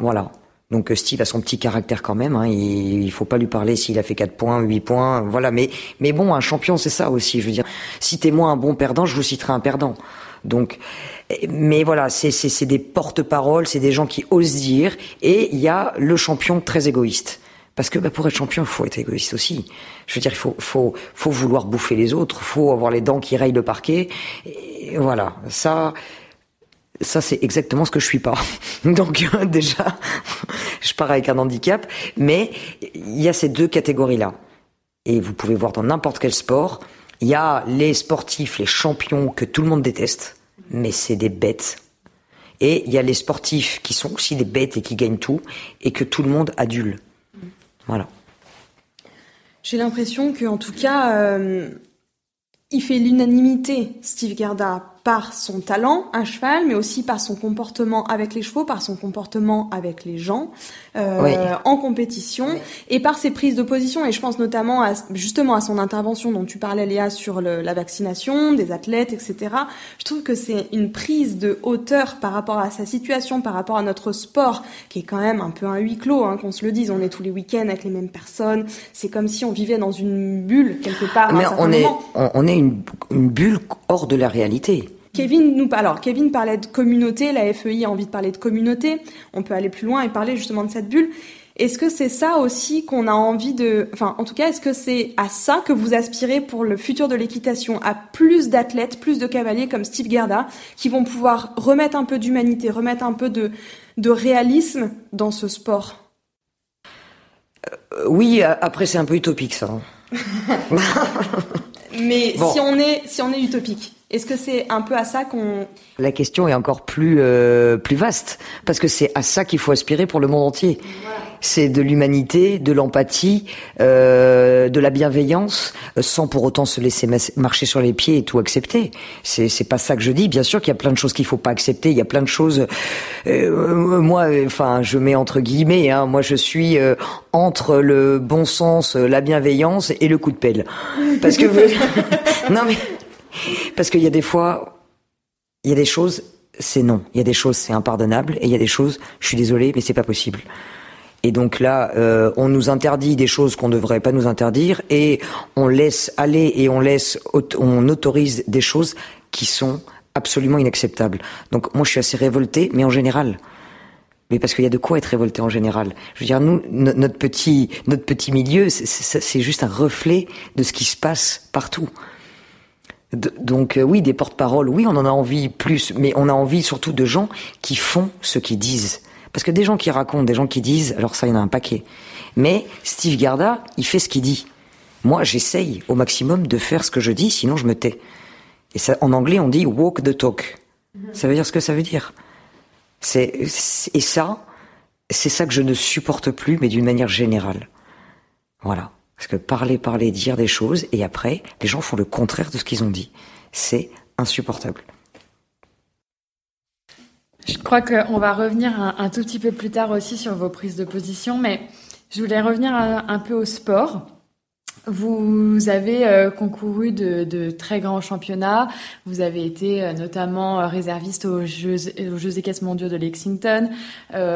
Voilà. Donc euh, Steve a son petit caractère quand même. Hein, il, il faut pas lui parler s'il a fait 4 points, 8 points, voilà. Mais mais bon, un champion c'est ça aussi. Je veux dire, citez-moi un bon perdant, je vous citerai un perdant. Donc, mais voilà, c'est c'est des porte-paroles, c'est des gens qui osent dire. Et il y a le champion très égoïste. Parce que bah, pour être champion, il faut être égoïste aussi. Je veux dire, il faut, faut, faut vouloir bouffer les autres, faut avoir les dents qui rayent le parquet. Et voilà, ça, ça c'est exactement ce que je suis pas. Donc déjà, je pars avec un handicap, mais il y a ces deux catégories-là. Et vous pouvez voir dans n'importe quel sport, il y a les sportifs, les champions que tout le monde déteste, mais c'est des bêtes. Et il y a les sportifs qui sont aussi des bêtes et qui gagnent tout, et que tout le monde adule. Voilà. J'ai l'impression que, en tout cas, euh, il fait l'unanimité, Steve Gerda, par son talent à cheval, mais aussi par son comportement avec les chevaux, par son comportement avec les gens euh, en compétition, et par ses prises de position. Et je pense notamment à, justement à son intervention dont tu parlais, Léa, sur le, la vaccination des athlètes, etc. Je trouve que c'est une prise de hauteur par rapport à sa situation, par rapport à notre sport, qui est quand même un peu un huis clos, hein, qu'on se le dise. On est tous les week-ends avec les mêmes personnes. C'est comme si on vivait dans une bulle quelque part. Mais on est, on est une, une bulle hors de la réalité. Kevin nous alors Kevin parlait de communauté, la FEI a envie de parler de communauté. On peut aller plus loin et parler justement de cette bulle. Est-ce que c'est ça aussi qu'on a envie de, enfin, en tout cas, est-ce que c'est à ça que vous aspirez pour le futur de l'équitation, à plus d'athlètes, plus de cavaliers comme Steve Gerda, qui vont pouvoir remettre un peu d'humanité, remettre un peu de, de réalisme dans ce sport? Euh, Oui, après c'est un peu utopique ça. Mais si on est, si on est utopique, est-ce que c'est un peu à ça qu'on... La question est encore plus, euh, plus vaste, parce que c'est à ça qu'il faut aspirer pour le monde entier. C'est de l'humanité, de l'empathie, euh, de la bienveillance, euh, sans pour autant se laisser marcher sur les pieds et tout accepter. C'est, c'est pas ça que je dis. Bien sûr qu'il y a plein de choses qu'il faut pas accepter. Il y a plein de choses. Euh, moi, enfin, je mets entre guillemets. Hein, moi, je suis euh, entre le bon sens, la bienveillance et le coup de pelle. Parce que non mais parce qu'il y a des fois, il y a des choses, c'est non. Il y a des choses, c'est impardonnable. Et il y a des choses, je suis désolé, mais c'est pas possible. Et donc là, euh, on nous interdit des choses qu'on ne devrait pas nous interdire, et on laisse aller et on laisse, on autorise des choses qui sont absolument inacceptables. Donc moi, je suis assez révolté, mais en général. Mais parce qu'il y a de quoi être révolté en général. Je veux dire, nous, notre petit, notre petit milieu, c'est juste un reflet de ce qui se passe partout donc euh, oui, des porte-paroles, oui, on en a envie plus, mais on a envie surtout de gens qui font ce qu'ils disent. Parce que des gens qui racontent, des gens qui disent, alors ça, il y en a un paquet. Mais Steve Garda, il fait ce qu'il dit. Moi, j'essaye au maximum de faire ce que je dis, sinon je me tais. Et ça, en anglais, on dit walk the talk. Ça veut dire ce que ça veut dire. C'est et ça, c'est ça que je ne supporte plus, mais d'une manière générale. Voilà. Parce que parler, parler, dire des choses, et après, les gens font le contraire de ce qu'ils ont dit. C'est insupportable. Je crois qu'on va revenir un, tout petit peu plus tard aussi sur vos prises de position, mais je voulais revenir un peu au sport. Vous avez euh, concouru de, de, très grands championnats. Vous avez été euh, notamment euh, réserviste aux Jeux, aux Jeux équestres mondiaux de Lexington,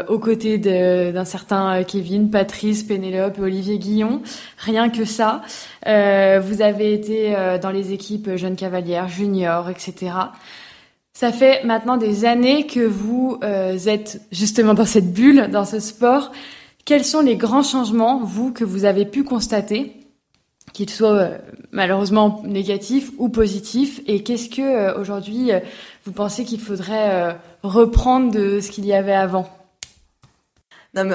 aux côtés d'un certain Kevin, Patrice, Pénélope Olivier Guillon. Rien que ça. vous avez été dans les équipes jeunes cavalières, juniors, etc. Ça fait maintenant des années que vous êtes justement dans cette bulle, dans ce sport. Quels sont les grands changements, vous, que vous avez pu constater qu'il soit euh, malheureusement négatif ou positif. Et qu'est-ce que euh, aujourd'hui euh, vous pensez qu'il faudrait reprendre de ce qu'il y avait avant?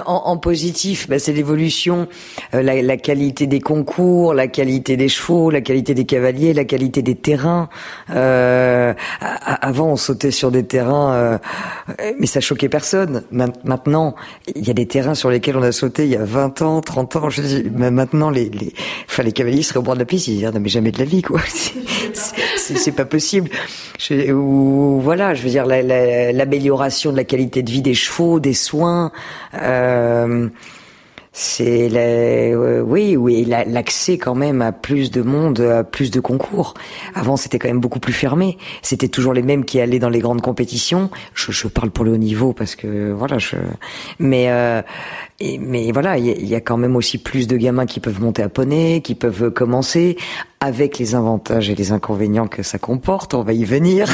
En, positif, bah, c'est l'évolution, euh, la, qualité des concours, la qualité des chevaux, la qualité des cavaliers, la qualité des terrains. Euh, avant, on sautait sur des terrains, euh, mais ça choquait personne. Maintenant, il y a des terrains sur lesquels on a sauté il y a 20 ans, 30 ans. Maintenant, les, enfin, les cavaliers seraient au bord de la piste, ils disent, non, mais jamais de la vie, quoi. C'est pas possible. Ou, voilà, je veux dire, l'amélioration de la qualité de vie des chevaux, des soins. C'est oui oui l'accès quand même à plus de monde à plus de concours. Avant c'était quand même beaucoup plus fermé. C'était toujours les mêmes qui allaient dans les grandes compétitions. Je, parle pour le haut niveau parce que voilà mais euh, mais voilà il y, a quand même aussi plus de gamins qui peuvent monter à poney qui peuvent commencer avec les avantages et les inconvénients que ça comporte. On va y venir.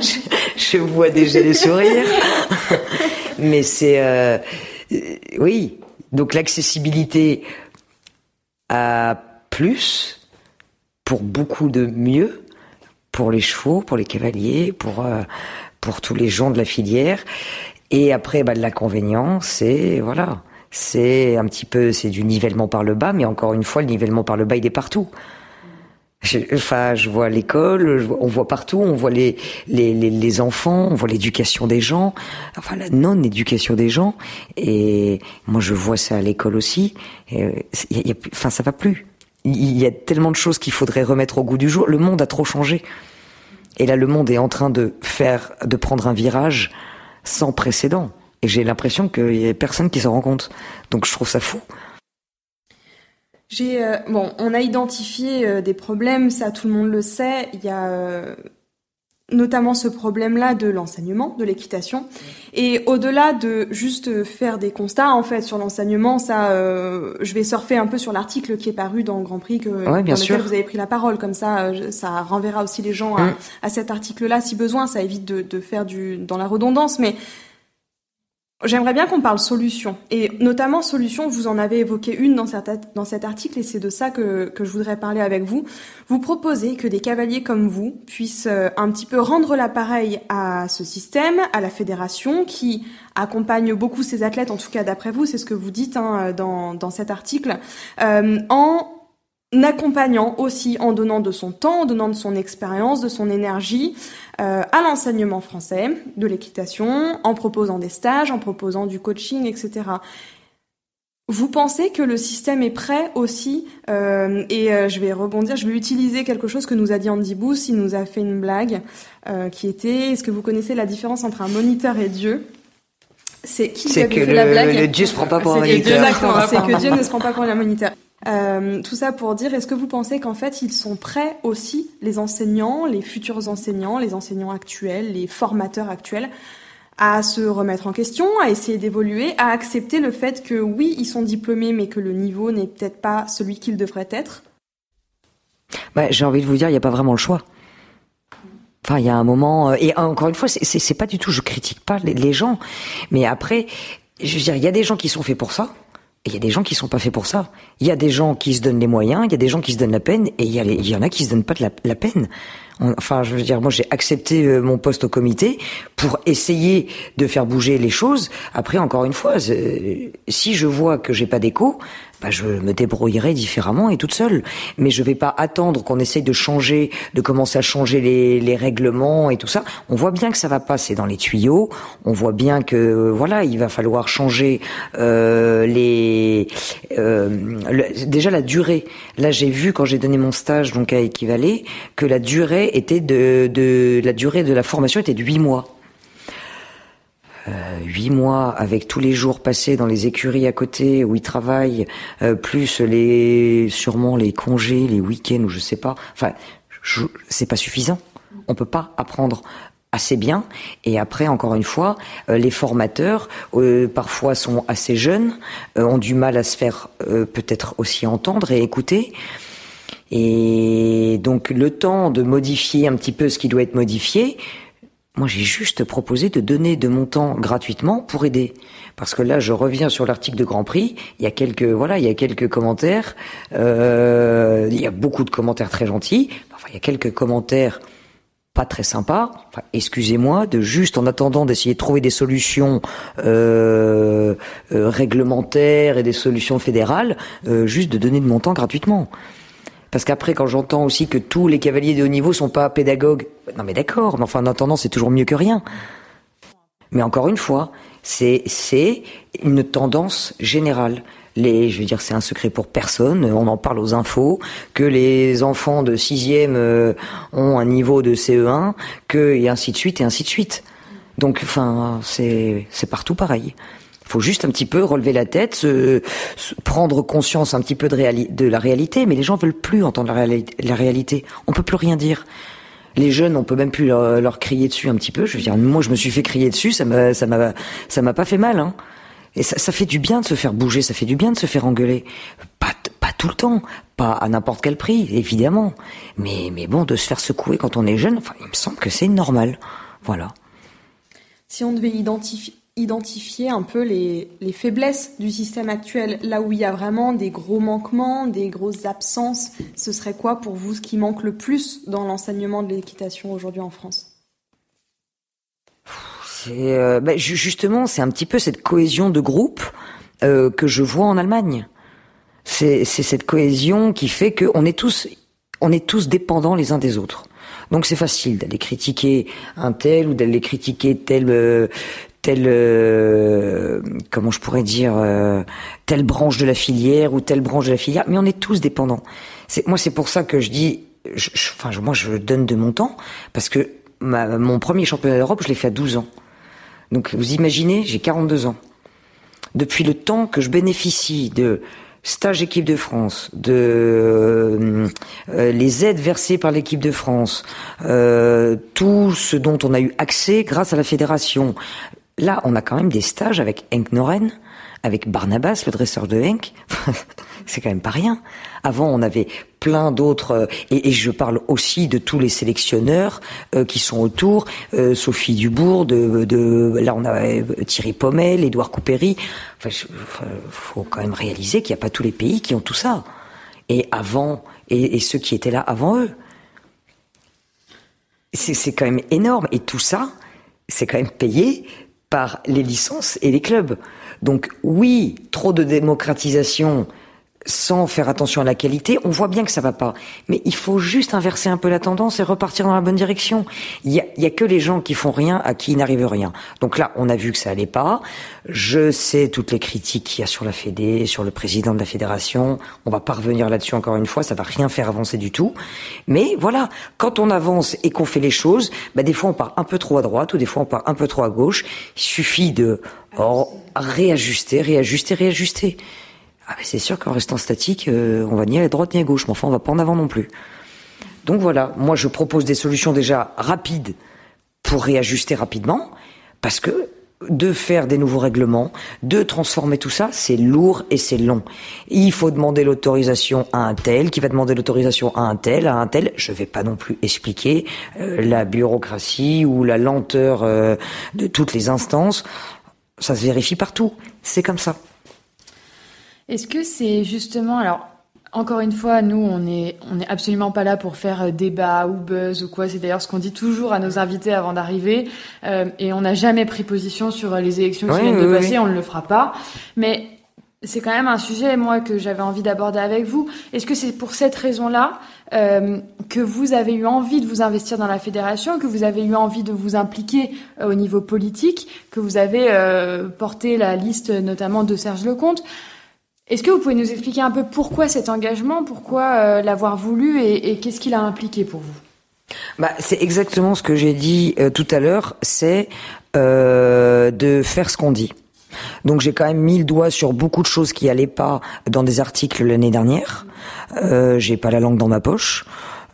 Je, vois déjà les sourires. Mais c'est euh, oui. Donc l'accessibilité à plus pour beaucoup de mieux pour les chevaux, pour les cavaliers, pour euh, pour tous les gens de la filière. Et après, bah, l'inconvénient, c'est voilà, c'est un petit peu, c'est du nivellement par le bas, mais encore une fois, le nivellement par le bas, il est partout. Je, enfin, je vois l'école, on voit partout, on voit les, les, les, enfants, on voit l'éducation des gens, enfin la non-éducation des gens. Et moi, je vois ça à l'école aussi. Et, y a, enfin, ça va plus. il y a tellement de choses qu'il faudrait remettre au goût du jour. Le monde a trop changé. Et là, le monde est en train de faire, de prendre un virage sans précédent. Et j'ai l'impression qu'il y a personne qui s'en rend compte. Donc je trouve ça fou. J'ai euh, bon, on a identifié euh, des problèmes, ça tout le monde le sait. Il y a euh, notamment ce problème-là de l'enseignement, de l'équitation. Et au-delà de juste faire des constats, en fait, sur l'enseignement, ça, je vais surfer un peu sur l'article qui est paru dans Grand Prix que dans lequel vous avez pris la parole. Comme ça, ça renverra aussi les gens à, mm. à cet article-là si besoin. Ça évite de, de faire du dans la redondance, mais J'aimerais bien qu'on parle solution. Et notamment solution, vous en avez évoqué une dans, cet article et c'est de ça que, que, je voudrais parler avec vous. Vous proposez que des cavaliers comme vous puissent euh, un petit peu rendre l'appareil à ce système, à la fédération qui accompagne beaucoup ces athlètes, en tout cas d'après vous, c'est ce que vous dites hein, dans, dans cet article, euh, en accompagnant aussi, en donnant de son temps, en donnant de son expérience, de son énergie euh, à l'enseignement français, de l'équitation, en proposant des stages, en proposant du coaching, etc. Vous pensez que le système est prêt aussi euh, Et euh, je vais rebondir, je vais utiliser quelque chose que nous a dit Andy Booth. Il nous a fait une blague qui était est-ce que vous connaissez la différence entre un moniteur et Dieu? C'est qui qui a fait la blague? le Dieu se prend pas pour un moniteur. C'est que Dieu ne se prend pas pour un moniteur. Euh, tout ça pour dire, est-ce que vous pensez qu'en fait ils sont prêts aussi, les enseignants, les futurs enseignants, les enseignants actuels, les formateurs actuels, à se remettre en question, à essayer d'évoluer, à accepter le fait que oui, ils sont diplômés, mais que le niveau n'est peut-être pas celui qu'il devrait être? Bah, J'ai envie de vous dire, il n'y a pas vraiment le choix. Enfin, il y a un moment, euh, et encore une fois, c'est pas du tout, je critique pas les, les gens, mais après, je veux dire, il y a des gens qui sont faits pour ça, il y a des gens qui sont pas faits pour ça. Il y a des gens qui se donnent les moyens, il y a des gens qui se donnent la peine, et il y, y en a qui se donnent pas de la, peine. enfin, je veux dire, moi, j'ai accepté euh, mon poste au comité pour essayer de faire bouger les choses. Après, encore une fois, si je vois que j'ai pas d'écho, bah, je me débrouillerai différemment et toute seule. Mais je vais pas attendre qu'on essaye de changer, de commencer à changer les, règlements et tout ça. On voit bien que ça va passer dans les tuyaux. On voit bien que voilà, il va falloir changer euh, les euh, déjà la durée. Là, j'ai vu quand j'ai donné mon stage donc à équivaler que la durée était de la durée de la formation était de huit mois. Euh, huit mois avec tous les jours passés dans les écuries à côté où ils travaillent, euh, plus les sûrement les congés, les week-ends ou je sais pas. Enfin, c'est pas suffisant. On peut pas apprendre assez bien. Et après, encore une fois, euh, les formateurs parfois sont assez jeunes, ont du mal à se faire peut-être aussi entendre et écouter. Et donc le temps de modifier un petit peu ce qui doit être modifié, moi, j'ai juste proposé de donner de mon temps gratuitement pour aider. Parce que là, je reviens sur l'article de Grand Prix. Il y a quelques, voilà, il y a quelques commentaires. Euh, il y a beaucoup de commentaires très gentils. Enfin, il y a quelques commentaires pas très sympas. Enfin, excusez-moi de juste, en attendant d'essayer de trouver des solutions euh, euh, réglementaires et des solutions fédérales, euh, juste de donner de mon temps gratuitement. Parce qu'après, quand j'entends aussi que tous les cavaliers de haut niveau sont pas pédagogues, non mais d'accord, mais enfin en attendant, c'est toujours mieux que rien. Mais encore une fois, c'est c'est une tendance générale. Les, je veux dire, c'est un secret pour personne. On en parle aux infos que les enfants de sixième euh, ont un niveau de CE1, que et ainsi de suite et ainsi de suite. Donc, enfin, c'est c'est partout pareil. Faut juste un petit peu relever la tête, se, prendre conscience un petit peu de, de, la réalité, mais les gens veulent plus entendre la, la, réalité. On peut plus rien dire. Les jeunes, on peut même plus leur, crier dessus un petit peu. Je veux dire, moi, je me suis fait crier dessus, ça m'a, ça m'a, ça m'a pas fait mal. Hein. Et ça, ça, fait du bien de se faire bouger, ça fait du bien de se faire engueuler. Pas, pas tout le temps, pas à n'importe quel prix, évidemment. Mais, mais bon, de se faire secouer quand on est jeune, enfin, il me semble que c'est normal. Voilà. Si on devait identifier identifier un peu les, faiblesses du système actuel, là où il y a vraiment des gros manquements, des grosses absences. Ce serait quoi pour vous ce qui manque le plus dans l'enseignement de l'équitation aujourd'hui en France? Euh, bah, justement c'est un petit peu cette cohésion de groupe euh, que je vois en Allemagne. C'est cette cohésion qui fait qu'on est tous on est tous dépendants les uns des autres. Donc c'est facile d'aller critiquer un tel ou d'aller critiquer tel euh, telle euh, comment je pourrais dire euh, telle branche de la filière ou telle branche de la filière mais on est tous dépendants C'est moi, c'est pour ça que je dis, je donne de mon temps parce que mon premier championnat d'Europe, je l'ai fait à 12 ans. Donc, vous imaginez, j'ai 42 ans. Depuis le temps que je bénéficie de stage équipe de France, de euh, les aides versées par l'équipe de France, tout ce dont on a eu accès grâce à la fédération. Là, on a quand même des stages avec Henk Noren, avec Barnabas, le dresseur de Henk. c'est quand même pas rien. Avant, on avait plein d'autres, euh, et, je parle aussi de tous les sélectionneurs euh, qui sont autour, euh, Sophie Dubourg, de, de, là on a Thierry Pommel, Édouard Coupéry. Enfin, faut quand même réaliser qu'il n'y a pas tous les pays qui ont tout ça. Et avant, et, et ceux qui étaient là avant eux. C'est quand même énorme. Et tout ça, c'est quand même payé par les licences et les clubs. Donc oui, trop de démocratisation sans faire attention à la qualité, on voit bien que ça va pas. Mais il faut juste inverser un peu la tendance et repartir dans la bonne direction. Il y a, y a que les gens qui font rien à qui n'arrive rien. Donc là, on a vu que ça allait pas. Je sais toutes les critiques qu'il y a sur la Fédé, sur le président de la fédération. On va pas revenir là-dessus encore une fois. Ça va rien faire avancer du tout. Mais voilà, quand on avance et qu'on fait les choses, bah des fois on part un peu trop à droite ou des fois on part un peu trop à gauche. Il suffit de oh, réajuster, réajuster, réajuster. Ah ben c'est sûr qu'en restant statique, euh, on va ni à droite ni à gauche, mais enfin on va pas en avant non plus. Donc voilà, moi je propose des solutions déjà rapides pour réajuster rapidement, parce que de faire des nouveaux règlements, de transformer tout ça, c'est lourd et c'est long. Il faut demander l'autorisation à un tel, qui va demander l'autorisation à un tel, à un tel. Je vais pas non plus expliquer euh, la bureaucratie ou la lenteur euh, de toutes les instances. Ça se vérifie partout. C'est comme ça. Est-ce que c'est justement, alors encore une fois, nous, on n'est on est absolument pas là pour faire euh, débat ou buzz ou quoi. C'est d'ailleurs ce qu'on dit toujours à nos invités avant d'arriver. Euh, et on n'a jamais pris position sur euh, les élections qui viennent de passer. On ne le fera pas. Mais c'est quand même un sujet, moi, que j'avais envie d'aborder avec vous. Est-ce que c'est pour cette raison-là euh, que vous avez eu envie de vous investir dans la fédération, que vous avez eu envie de vous impliquer au niveau politique, que vous avez porté la liste notamment de Serge Lecomte? Est-ce que vous pouvez nous expliquer un peu pourquoi cet engagement, pourquoi euh, l'avoir voulu et, qu'est-ce qu'il a impliqué pour vous? Bah, C'est exactement ce que j'ai dit euh, tout à l'heure, c'est euh, de faire ce qu'on dit. Donc j'ai quand même mis le doigt sur beaucoup de choses qui allaient pas dans des articles l'année dernière. Euh, j'ai pas la langue dans ma poche.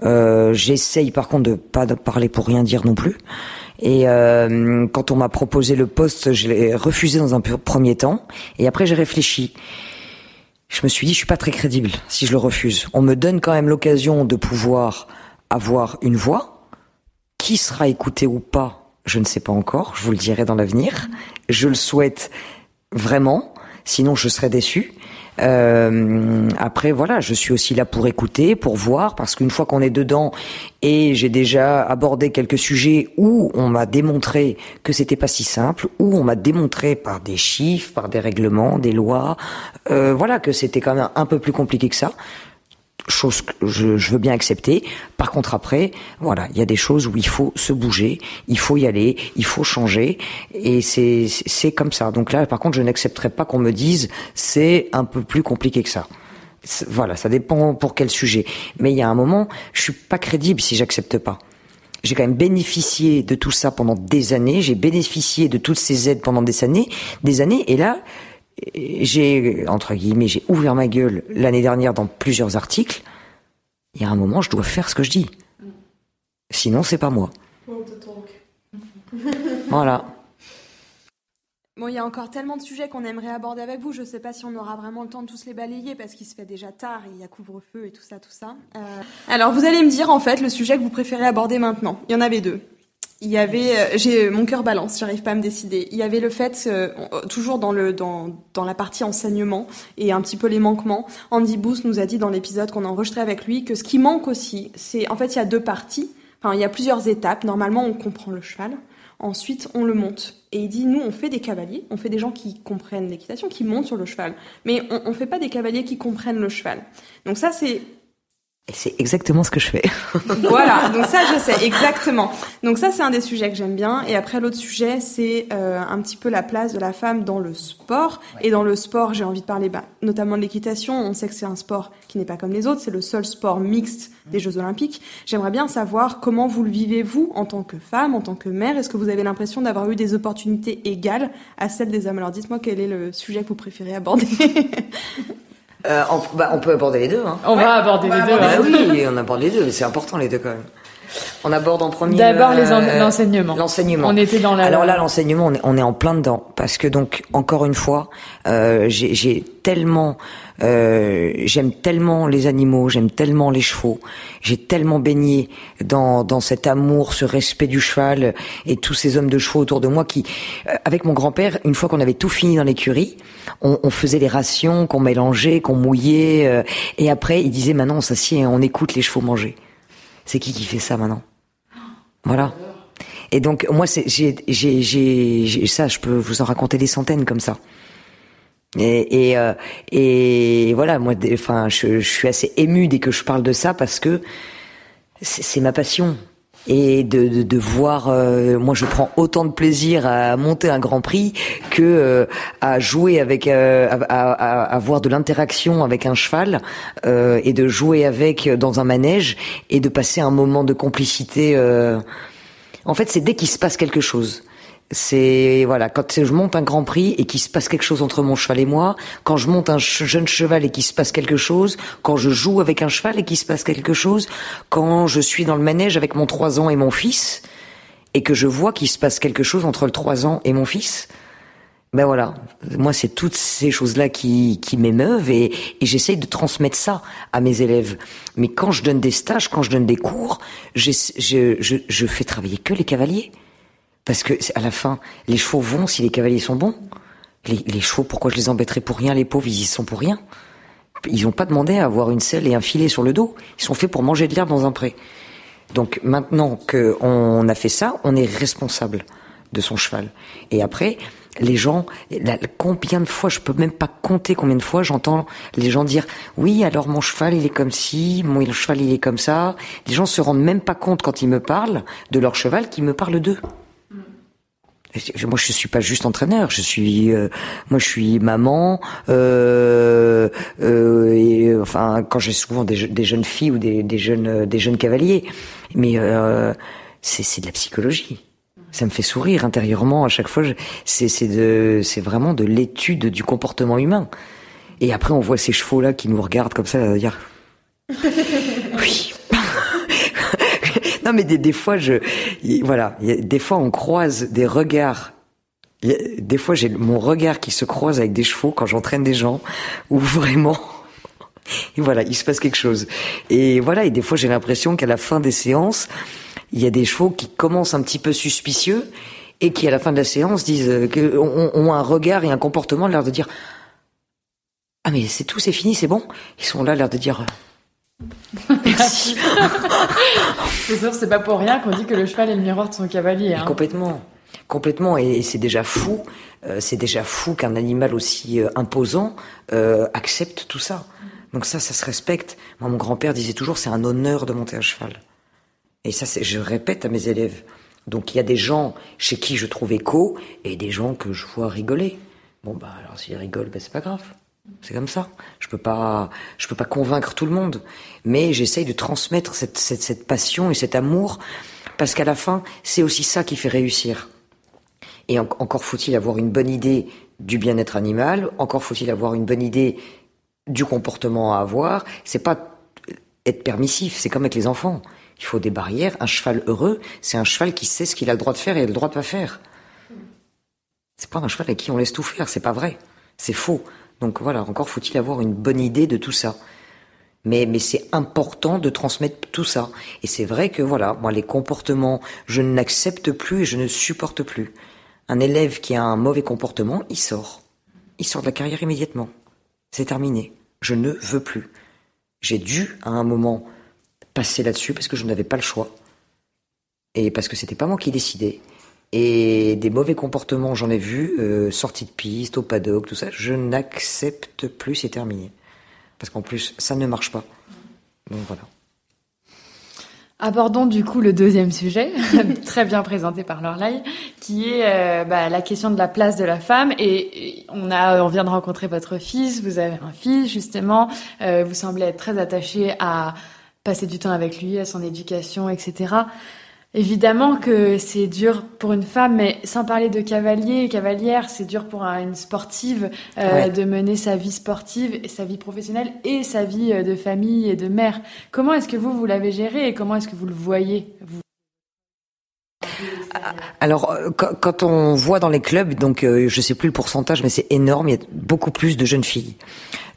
Euh, J'essaye par contre de pas parler pour rien dire non plus. Et euh, quand on m'a proposé le poste, je l'ai refusé dans un premier temps. Et après j'ai réfléchi je me suis dit, je suis pas très crédible si je le refuse. On me donne quand même l'occasion de pouvoir avoir une voix. Qui sera écoutée ou pas, je ne sais pas encore. Je vous le dirai dans l'avenir. Je le souhaite vraiment. Sinon, je serais déçu. Euh, après, voilà, je suis aussi là pour écouter, pour voir, parce qu'une fois qu'on est dedans, et j'ai déjà abordé quelques sujets où on m'a démontré que c'était pas si simple, où on m'a démontré par des chiffres, par des règlements, des lois, euh, voilà, que c'était quand même un peu plus compliqué que ça chose que je, je, veux bien accepter. Par contre, après, voilà, il y a des choses où il faut se bouger, il faut y aller, il faut changer, et c'est c'est comme ça. Donc là, par contre, je n'accepterai pas qu'on me dise c'est un peu plus compliqué que ça. Voilà, ça dépend pour quel sujet. Mais il y a un moment, je suis pas crédible si j'accepte pas. J'ai quand même bénéficié de tout ça pendant des années. J'ai bénéficié de toutes ces aides pendant des années, des années, et là, j'ai, entre guillemets, j'ai ouvert ma gueule l'année dernière dans plusieurs articles. Il y a un moment, je dois faire ce que je dis. Sinon, c'est pas moi. voilà. Bon, il y a encore tellement de sujets qu'on aimerait aborder avec vous. Je ne sais pas si on aura vraiment le temps de tous les balayer parce qu'il se fait déjà tard il y a couvre-feu et tout ça, tout ça. Euh, alors, vous allez me dire en fait le sujet que vous préférez aborder maintenant. Il y en avait deux il y avait, euh, j'ai mon cœur balance, j'arrive pas à me décider. Il y avait le fait, euh, toujours dans le dans dans la partie enseignement et un petit peu les manquements. Andy Booth nous a dit dans l'épisode qu'on a enregistré avec lui que ce qui manque aussi, c'est en fait il y a deux parties. Enfin, il y a plusieurs étapes. Normalement, on comprend le cheval. Ensuite, on le monte. Et il dit, nous, on fait des cavaliers, on fait des gens qui comprennent l'équitation, qui montent sur le cheval. Mais on ne fait pas des cavaliers qui comprennent le cheval. Donc ça, c'est Et c'est exactement ce que je fais. voilà, donc ça je sais exactement. Donc ça c'est un des sujets que j'aime bien. Et après l'autre sujet c'est euh, un petit peu la place de la femme dans le sport. Et dans le sport j'ai envie de parler bah, notamment de l'équitation. On sait que c'est un sport qui n'est pas comme les autres. C'est le seul sport mixte des Jeux Olympiques. J'aimerais bien savoir comment vous le vivez vous en tant que femme, en tant que mère. Est-ce que vous avez l'impression d'avoir eu des opportunités égales à celles des hommes? Alors dites-moi quel est le sujet que vous préférez aborder. Euh, on, bah, on, peut aborder les deux. Hein. On va aborder les deux. Bah, oui, on aborde les deux. C'est important les deux quand même. On aborde en premier. D'abord euh, l'enseignement. L'enseignement. On était dans la. Alors là, l'enseignement, on est, on est en plein dedans parce que donc encore une fois, euh, j'ai tellement, euh, j'aime tellement les animaux, j'aime tellement les chevaux, j'ai tellement baigné dans dans cet amour, ce respect du cheval et tous ces hommes de chevaux autour de moi qui, euh, avec mon grand-père, une fois qu'on avait tout fini dans l'écurie, on, on, faisait les rations qu'on mélangeait, qu'on mouillait, euh, et après il disait maintenant on s'assied on écoute les chevaux manger. C'est qui qui fait ça maintenant? Voilà. Et donc moi, j'ai, ça, je peux vous en raconter des centaines comme ça. Et, euh, et voilà, moi, enfin, je, suis assez ému dès que je parle de ça parce que c'est ma passion et de, de, de voir euh, moi je prends autant de plaisir à monter un Grand Prix que euh, à jouer avec euh, à, à, avoir de l'interaction avec un cheval et de jouer avec dans un manège et de passer un moment de complicité en fait c'est dès qu'il se passe quelque chose c'est voilà quand je monte un Grand Prix et qu'il se passe quelque chose entre mon cheval et moi, quand je monte un jeune cheval et qu'il se passe quelque chose, quand je joue avec un cheval et qu'il se passe quelque chose, quand je suis dans le manège avec mon 3 ans et mon fils et que je vois qu'il se passe quelque chose entre le 3 ans et mon fils, ben voilà, moi c'est toutes ces choses-là qui, qui m'émeuvent et, et j'essaye de transmettre ça à mes élèves. Mais quand je donne des stages, quand je donne des cours, je, je, je fais travailler que les cavaliers. Parce que à la fin, les chevaux vont si les cavaliers sont bons. Les, chevaux, pourquoi je les embêterais pour rien Les pauvres, ils y sont pour rien? Ils n'ont pas demandé à avoir une selle et un filet sur le dos. Ils sont faits pour manger de l'herbe dans un pré. Donc maintenant qu'on a fait ça, on est responsable de son cheval. Et après, les gens, combien de fois, je peux même pas compter combien de fois j'entends les gens dire oui, alors mon cheval il est comme ci, mon cheval il est comme ça. Les gens se rendent même pas compte quand ils me parlent de leur cheval qu'ils me parlent d'eux. Moi, je suis pas juste entraîneur. Je suis, euh, moi, je suis maman. Euh, euh, et, enfin, quand j'ai souvent des, jeunes filles ou des, des, jeunes, des jeunes cavaliers, mais euh, c'est de la psychologie. Ça me fait sourire intérieurement à chaque fois. C'est de, c'est vraiment de l'étude du comportement humain. Et après, on voit ces chevaux là qui nous regardent comme ça, à dire. Non, mais des, fois, je, voilà, des fois, on croise des regards. Des fois, j'ai mon regard qui se croise avec des chevaux quand j'entraîne des gens, où vraiment, voilà, il se passe quelque chose. Et voilà, et des fois, j'ai l'impression qu'à la fin des séances, il y a des chevaux qui commencent un petit peu suspicieux et qui, à la fin de la séance, disent, que, ont, ont un regard et un comportement, l'air de dire, ah mais c'est tout, c'est fini, c'est bon? Ils sont là, l'air de dire. Merci. c'est sûr, c'est pas pour rien qu'on dit que le cheval est le miroir de son cavalier. Hein. Complètement. Complètement, et c'est déjà fou, euh, c'est déjà fou qu'un animal aussi euh, imposant euh, accepte tout ça. Donc ça, ça se respecte. Moi, mon grand-père disait toujours, c'est un honneur de monter à cheval. Et ça, je répète à mes élèves. Donc il y a des gens chez qui je trouve écho, et des gens que je vois rigoler. Bon, bah alors s'ils rigolent, ben, c'est pas grave. C'est comme ça. Je peux pas, je peux pas convaincre tout le monde, mais j'essaye de transmettre cette, cette, passion et cet amour, parce qu'à la fin, c'est aussi ça qui fait réussir. Et encore faut-il avoir une bonne idée du bien-être animal, encore faut-il avoir une bonne idée du comportement à avoir. C'est pas être permissif, c'est comme avec les enfants. Il faut des barrières. Un cheval heureux, c'est un cheval qui sait ce qu'il a le droit de faire et le droit de pas faire. C'est pas un cheval à qui on laisse tout faire, c'est pas vrai. C'est faux. Donc voilà, encore faut-il avoir une bonne idée de tout ça. Mais, mais c'est important de transmettre tout ça. Et c'est vrai que voilà, moi les comportements, je n'accepte plus et je ne supporte plus. Un élève qui a un mauvais comportement, il sort. Il sort de la carrière immédiatement. C'est terminé. Je ne veux plus. J'ai dû, à un moment, passer là-dessus parce que je n'avais pas le choix. Et parce que c'était pas moi qui décidais. Et des mauvais comportements, j'en ai vu, euh, sortie de piste, au paddock, tout ça. Je n'accepte plus, c'est terminé. Parce qu'en plus, ça ne marche pas. Donc voilà. Abordons du coup le deuxième sujet, très bien présenté par Lorlaï, qui est euh, bah, la question de la place de la femme. Et, on a, on vient de rencontrer votre fils. Vous avez un fils justement. Euh, vous semblez être très attaché à passer du temps avec lui, à son éducation, etc. Évidemment que c'est dur pour une femme, mais sans parler de cavalier et cavalière, c'est dur pour une sportive euh, de mener sa vie sportive, et sa vie professionnelle et sa vie euh, de famille et de mère. Comment est-ce que vous, vous l'avez géré et comment est-ce que vous le voyez vous? Alors, euh, quand on voit dans les clubs, donc je sais plus le pourcentage, mais c'est énorme. Il y a beaucoup plus de jeunes filles.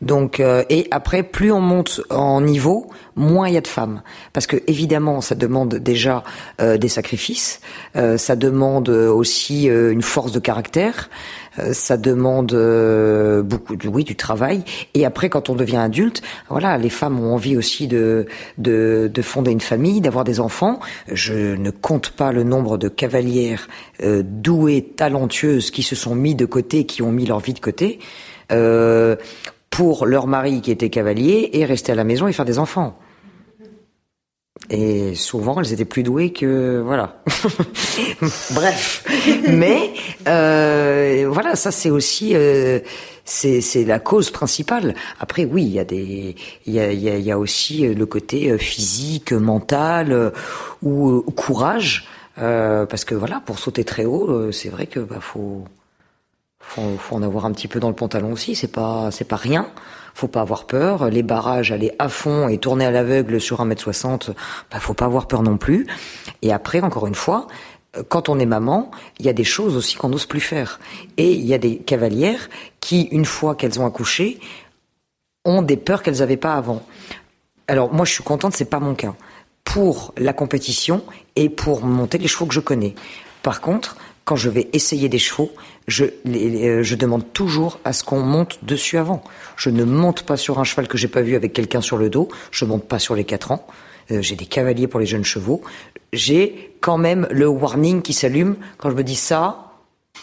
Donc, et après, plus on monte en niveau, moins il y a de femmes. Parce que évidemment, ça demande déjà euh, des sacrifices, euh, ça demande aussi euh, une force de caractère, ça demande beaucoup, oui, du travail. Et après, quand on devient adulte, voilà, les femmes ont envie aussi de de, de fonder une famille, d'avoir des enfants. Je ne compte pas le nombre de cavalières douées, talentueuses qui se sont mis de côté, qui ont mis leur vie de côté. pour leur mari qui était cavalier et rester à la maison et faire des enfants. Et souvent, elles étaient plus douées que voilà. Bref, mais euh, voilà, ça c'est aussi euh, c'est la cause principale. Après, oui, il y a des il y a, y, a, y a aussi le côté euh, physique, mental euh, ou courage, parce que voilà, pour sauter très haut, c'est vrai que bah faut, faut faut en avoir un petit peu dans le pantalon aussi. C'est pas c'est pas rien faut pas avoir peur. Les barrages, aller à fond et tourner à l'aveugle sur 1m60, bah, faut pas avoir peur non plus. Et après, encore une fois, euh, quand on est maman, il y a des choses aussi qu'on n'ose plus faire. Et il y a des cavalières qui, une fois qu'elles ont accouché, ont des peurs qu'elles n'avaient pas avant. Alors moi, je suis contente, c'est pas mon cas. Pour la compétition et pour monter les chevaux que je connais. Par contre, quand je vais essayer des chevaux, je, euh, je demande toujours à ce qu'on monte dessus avant. Je ne monte pas sur un cheval que j'ai pas vu avec quelqu'un sur le dos. Je monte pas sur les quatre ans. Euh, j'ai des cavaliers pour les jeunes chevaux. J'ai quand même le warning qui s'allume quand je me dis ça,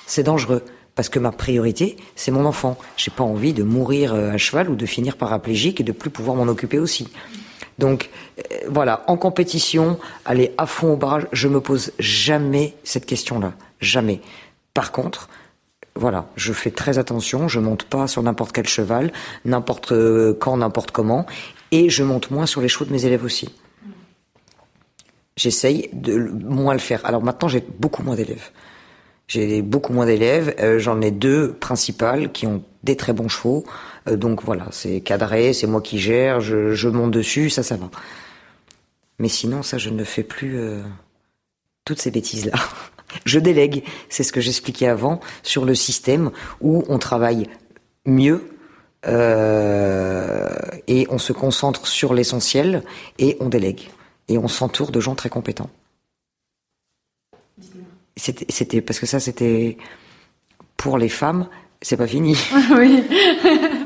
c'est dangereux. Parce que ma priorité, c'est mon enfant. J'ai pas envie de mourir euh, à cheval ou de finir paraplégique et de plus pouvoir m'en occuper aussi. Donc voilà, en compétition, aller à fond au barrage, je me pose jamais cette question-là, jamais. Par contre, voilà, je fais très attention, je monte pas sur n'importe quel cheval, n'importe euh, quand, n'importe comment, et je monte moins sur les chevaux de mes élèves aussi. J'essaye de moins le faire. Alors maintenant, j'ai beaucoup moins d'élèves. J'ai beaucoup moins d'élèves. Euh, j'en ai deux principales qui ont des très bons chevaux. Euh, donc voilà, c'est cadré, c'est moi qui gère, je, monte dessus, ça, ça va. Mais sinon, ça, je ne fais plus toutes ces bêtises-là. Je délègue, c'est ce que j'expliquais avant, sur le système où on travaille mieux euh, et on se concentre sur l'essentiel et on délègue. Et on s'entoure de gens très compétents. C'était parce que ça, c'était pour les femmes, c'est pas fini. Oui.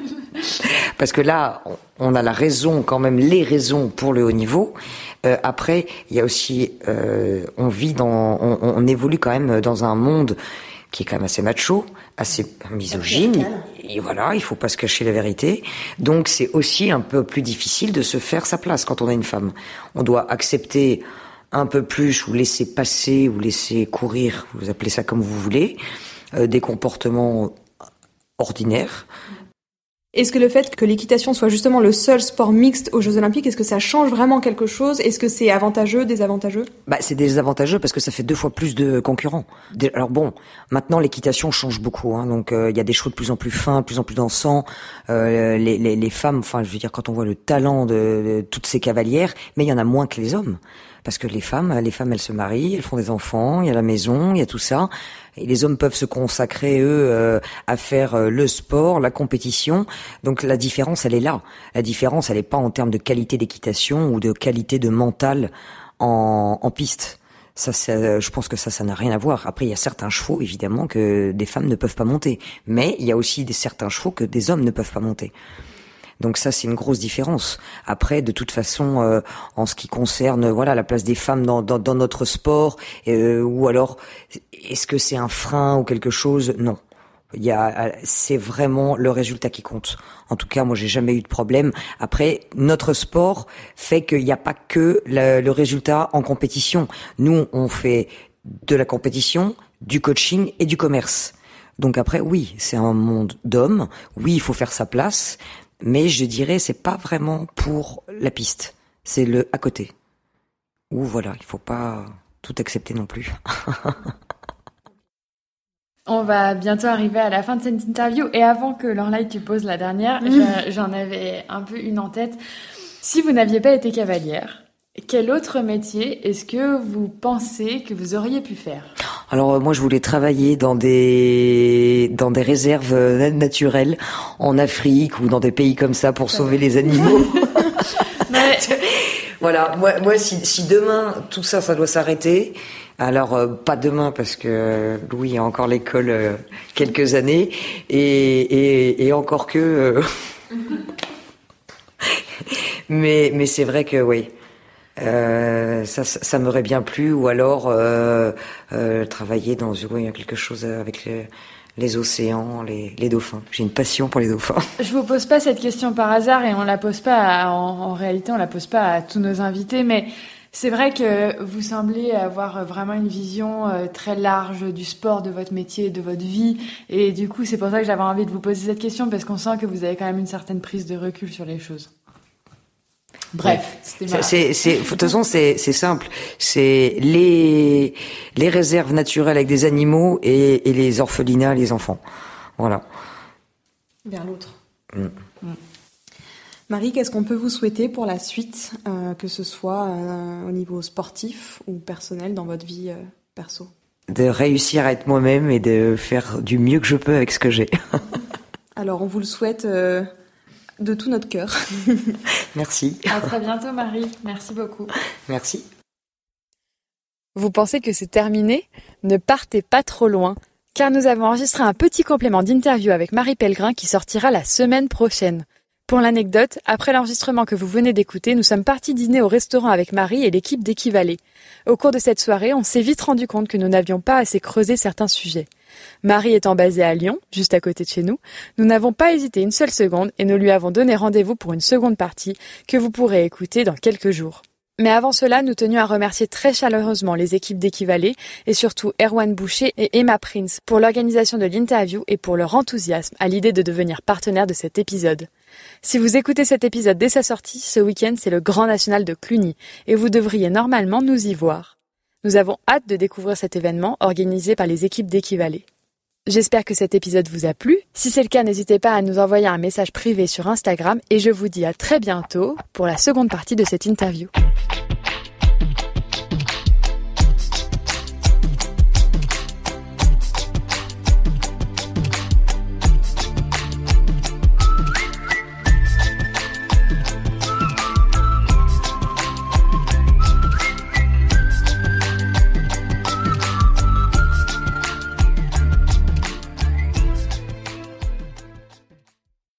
parce que là, on a la raison, quand même, les raisons pour le haut niveau. Euh, après, il y a aussi, euh, on vit dans, on, on, évolue quand même dans un monde qui est quand même assez macho, assez misogyne. Et voilà, il faut pas se cacher la vérité. Donc c'est aussi un peu plus difficile de se faire sa place quand on est une femme. On doit accepter un peu plus ou laisser passer ou laisser courir, vous appelez ça comme vous voulez, euh, des comportements ordinaires est-ce que le fait que l'équitation soit justement le seul sport mixte aux Jeux Olympiques, est-ce que ça change vraiment quelque chose? Est-ce que c'est avantageux, désavantageux? Bah, c'est désavantageux parce que ça fait deux fois plus de concurrents. Alors bon, maintenant l'équitation change beaucoup, hein, donc euh, il y a des chevaux de plus en plus fins, de plus en plus dansants. Euh, les, les, les, femmes, enfin, je veux dire, quand on voit le talent de toutes ces cavalières, mais il y en a moins que les hommes parce que les femmes, les femmes, elles se marient, elles font des enfants, il y a la maison, il y a tout ça. Et les hommes peuvent se consacrer eux euh, à faire euh, le sport, la compétition. Donc la différence, elle est là. La différence, elle n'est pas en termes de qualité d'équitation ou de qualité de mental en, en piste. Ça, je pense que ça, ça n'a rien à voir. Après, il y a certains chevaux, évidemment, que des femmes ne peuvent pas monter. Mais il y a aussi des, certains chevaux que des hommes ne peuvent pas monter. Donc ça, c'est une grosse différence. Après, de toute façon, euh, en ce qui concerne voilà la place des femmes dans, dans, dans notre sport, euh, ou alors est-ce que c'est un frein ou quelque chose? Non. Il y a, c'est vraiment le résultat qui compte. En tout cas, moi, j'ai jamais eu de problème. Après, notre sport fait qu'il n'y a pas que le, le résultat en compétition. Nous, on fait de la compétition, du coaching et du commerce. Donc après, oui, c'est un monde d'hommes. Oui, il faut faire sa place, mais je dirais c'est pas vraiment pour la piste. C'est le à côté. Ou voilà, il faut pas tout accepter non plus. On va bientôt arriver à la fin de cette interview et avant que Lorlaï tu poses la dernière, mm. j'en avais un peu une en tête. Si vous n'aviez pas été cavalière, quel autre métier est-ce que vous pensez que vous auriez pu faire? Alors euh, moi je voulais travailler dans des dans des réserves euh, naturelles en Afrique ou dans des pays comme ça pour sauver les animaux. voilà, moi, moi si, si demain tout ça ça doit s'arrêter, alors euh, pas demain parce que Louis a encore l'école quelques années et, et, et encore que. mais mais c'est vrai que oui. Euh, ça, ça m'aurait bien plu, ou alors euh, euh, travailler dans oui, quelque chose avec les, les océans, les, les dauphins. J'ai une passion pour les dauphins. Je vous pose pas cette question par hasard et on la pose pas. en, en, réalité, on la pose pas à tous nos invités, mais c'est vrai que vous semblez avoir vraiment une vision euh, très large du sport, de votre métier, de votre vie, et du coup, c'est pour ça que j'avais envie de vous poser cette question parce qu'on sent que vous avez quand même une certaine prise de recul sur les choses. Bref, c'est de toute façon c'est simple, c'est les les réserves naturelles avec des animaux et, et les orphelinats, les enfants, voilà. Vers l'autre. Mm. Mm. Marie, qu'est-ce qu'on peut vous souhaiter pour la suite, euh, que ce soit euh, au niveau sportif ou personnel dans votre vie euh, perso? De réussir à être moi-même et de faire du mieux que je peux avec ce que j'ai. Alors, on vous le souhaite de tout notre cœur. Merci. À très bientôt, Marie. Merci beaucoup. Merci. Vous pensez que c'est terminé? Ne partez pas trop loin, car nous avons enregistré un petit complément d'interview avec Marie Pellegrin qui sortira la semaine prochaine. Pour l'anecdote, après l'enregistrement que vous venez d'écouter, nous sommes partis dîner au restaurant avec Marie et l'équipe d'Équivalé. Au cours de cette soirée, on s'est vite rendu compte que nous n'avions pas assez creusé certains sujets. Marie étant basée à Lyon, juste à côté de chez nous, nous n'avons pas hésité une seule seconde et nous lui avons donné rendez-vous pour une seconde partie que vous pourrez écouter dans quelques jours. Mais avant cela, nous tenions à remercier très chaleureusement les équipes d'Équivalé et surtout Erwan Boucher et Emma Prince pour l'organisation de l'interview et pour leur enthousiasme à l'idée de devenir partenaire de cet épisode. Si vous écoutez cet épisode dès sa sortie, ce week-end c'est le Grand National de Cluny et vous devriez normalement nous y voir. Nous avons hâte de découvrir cet événement organisé par les équipes d'Équivalé. J'espère que cet épisode vous a plu. Si c'est le cas, n'hésitez pas à nous envoyer un message privé sur Instagram et je vous dis à très bientôt pour la seconde partie de cette interview.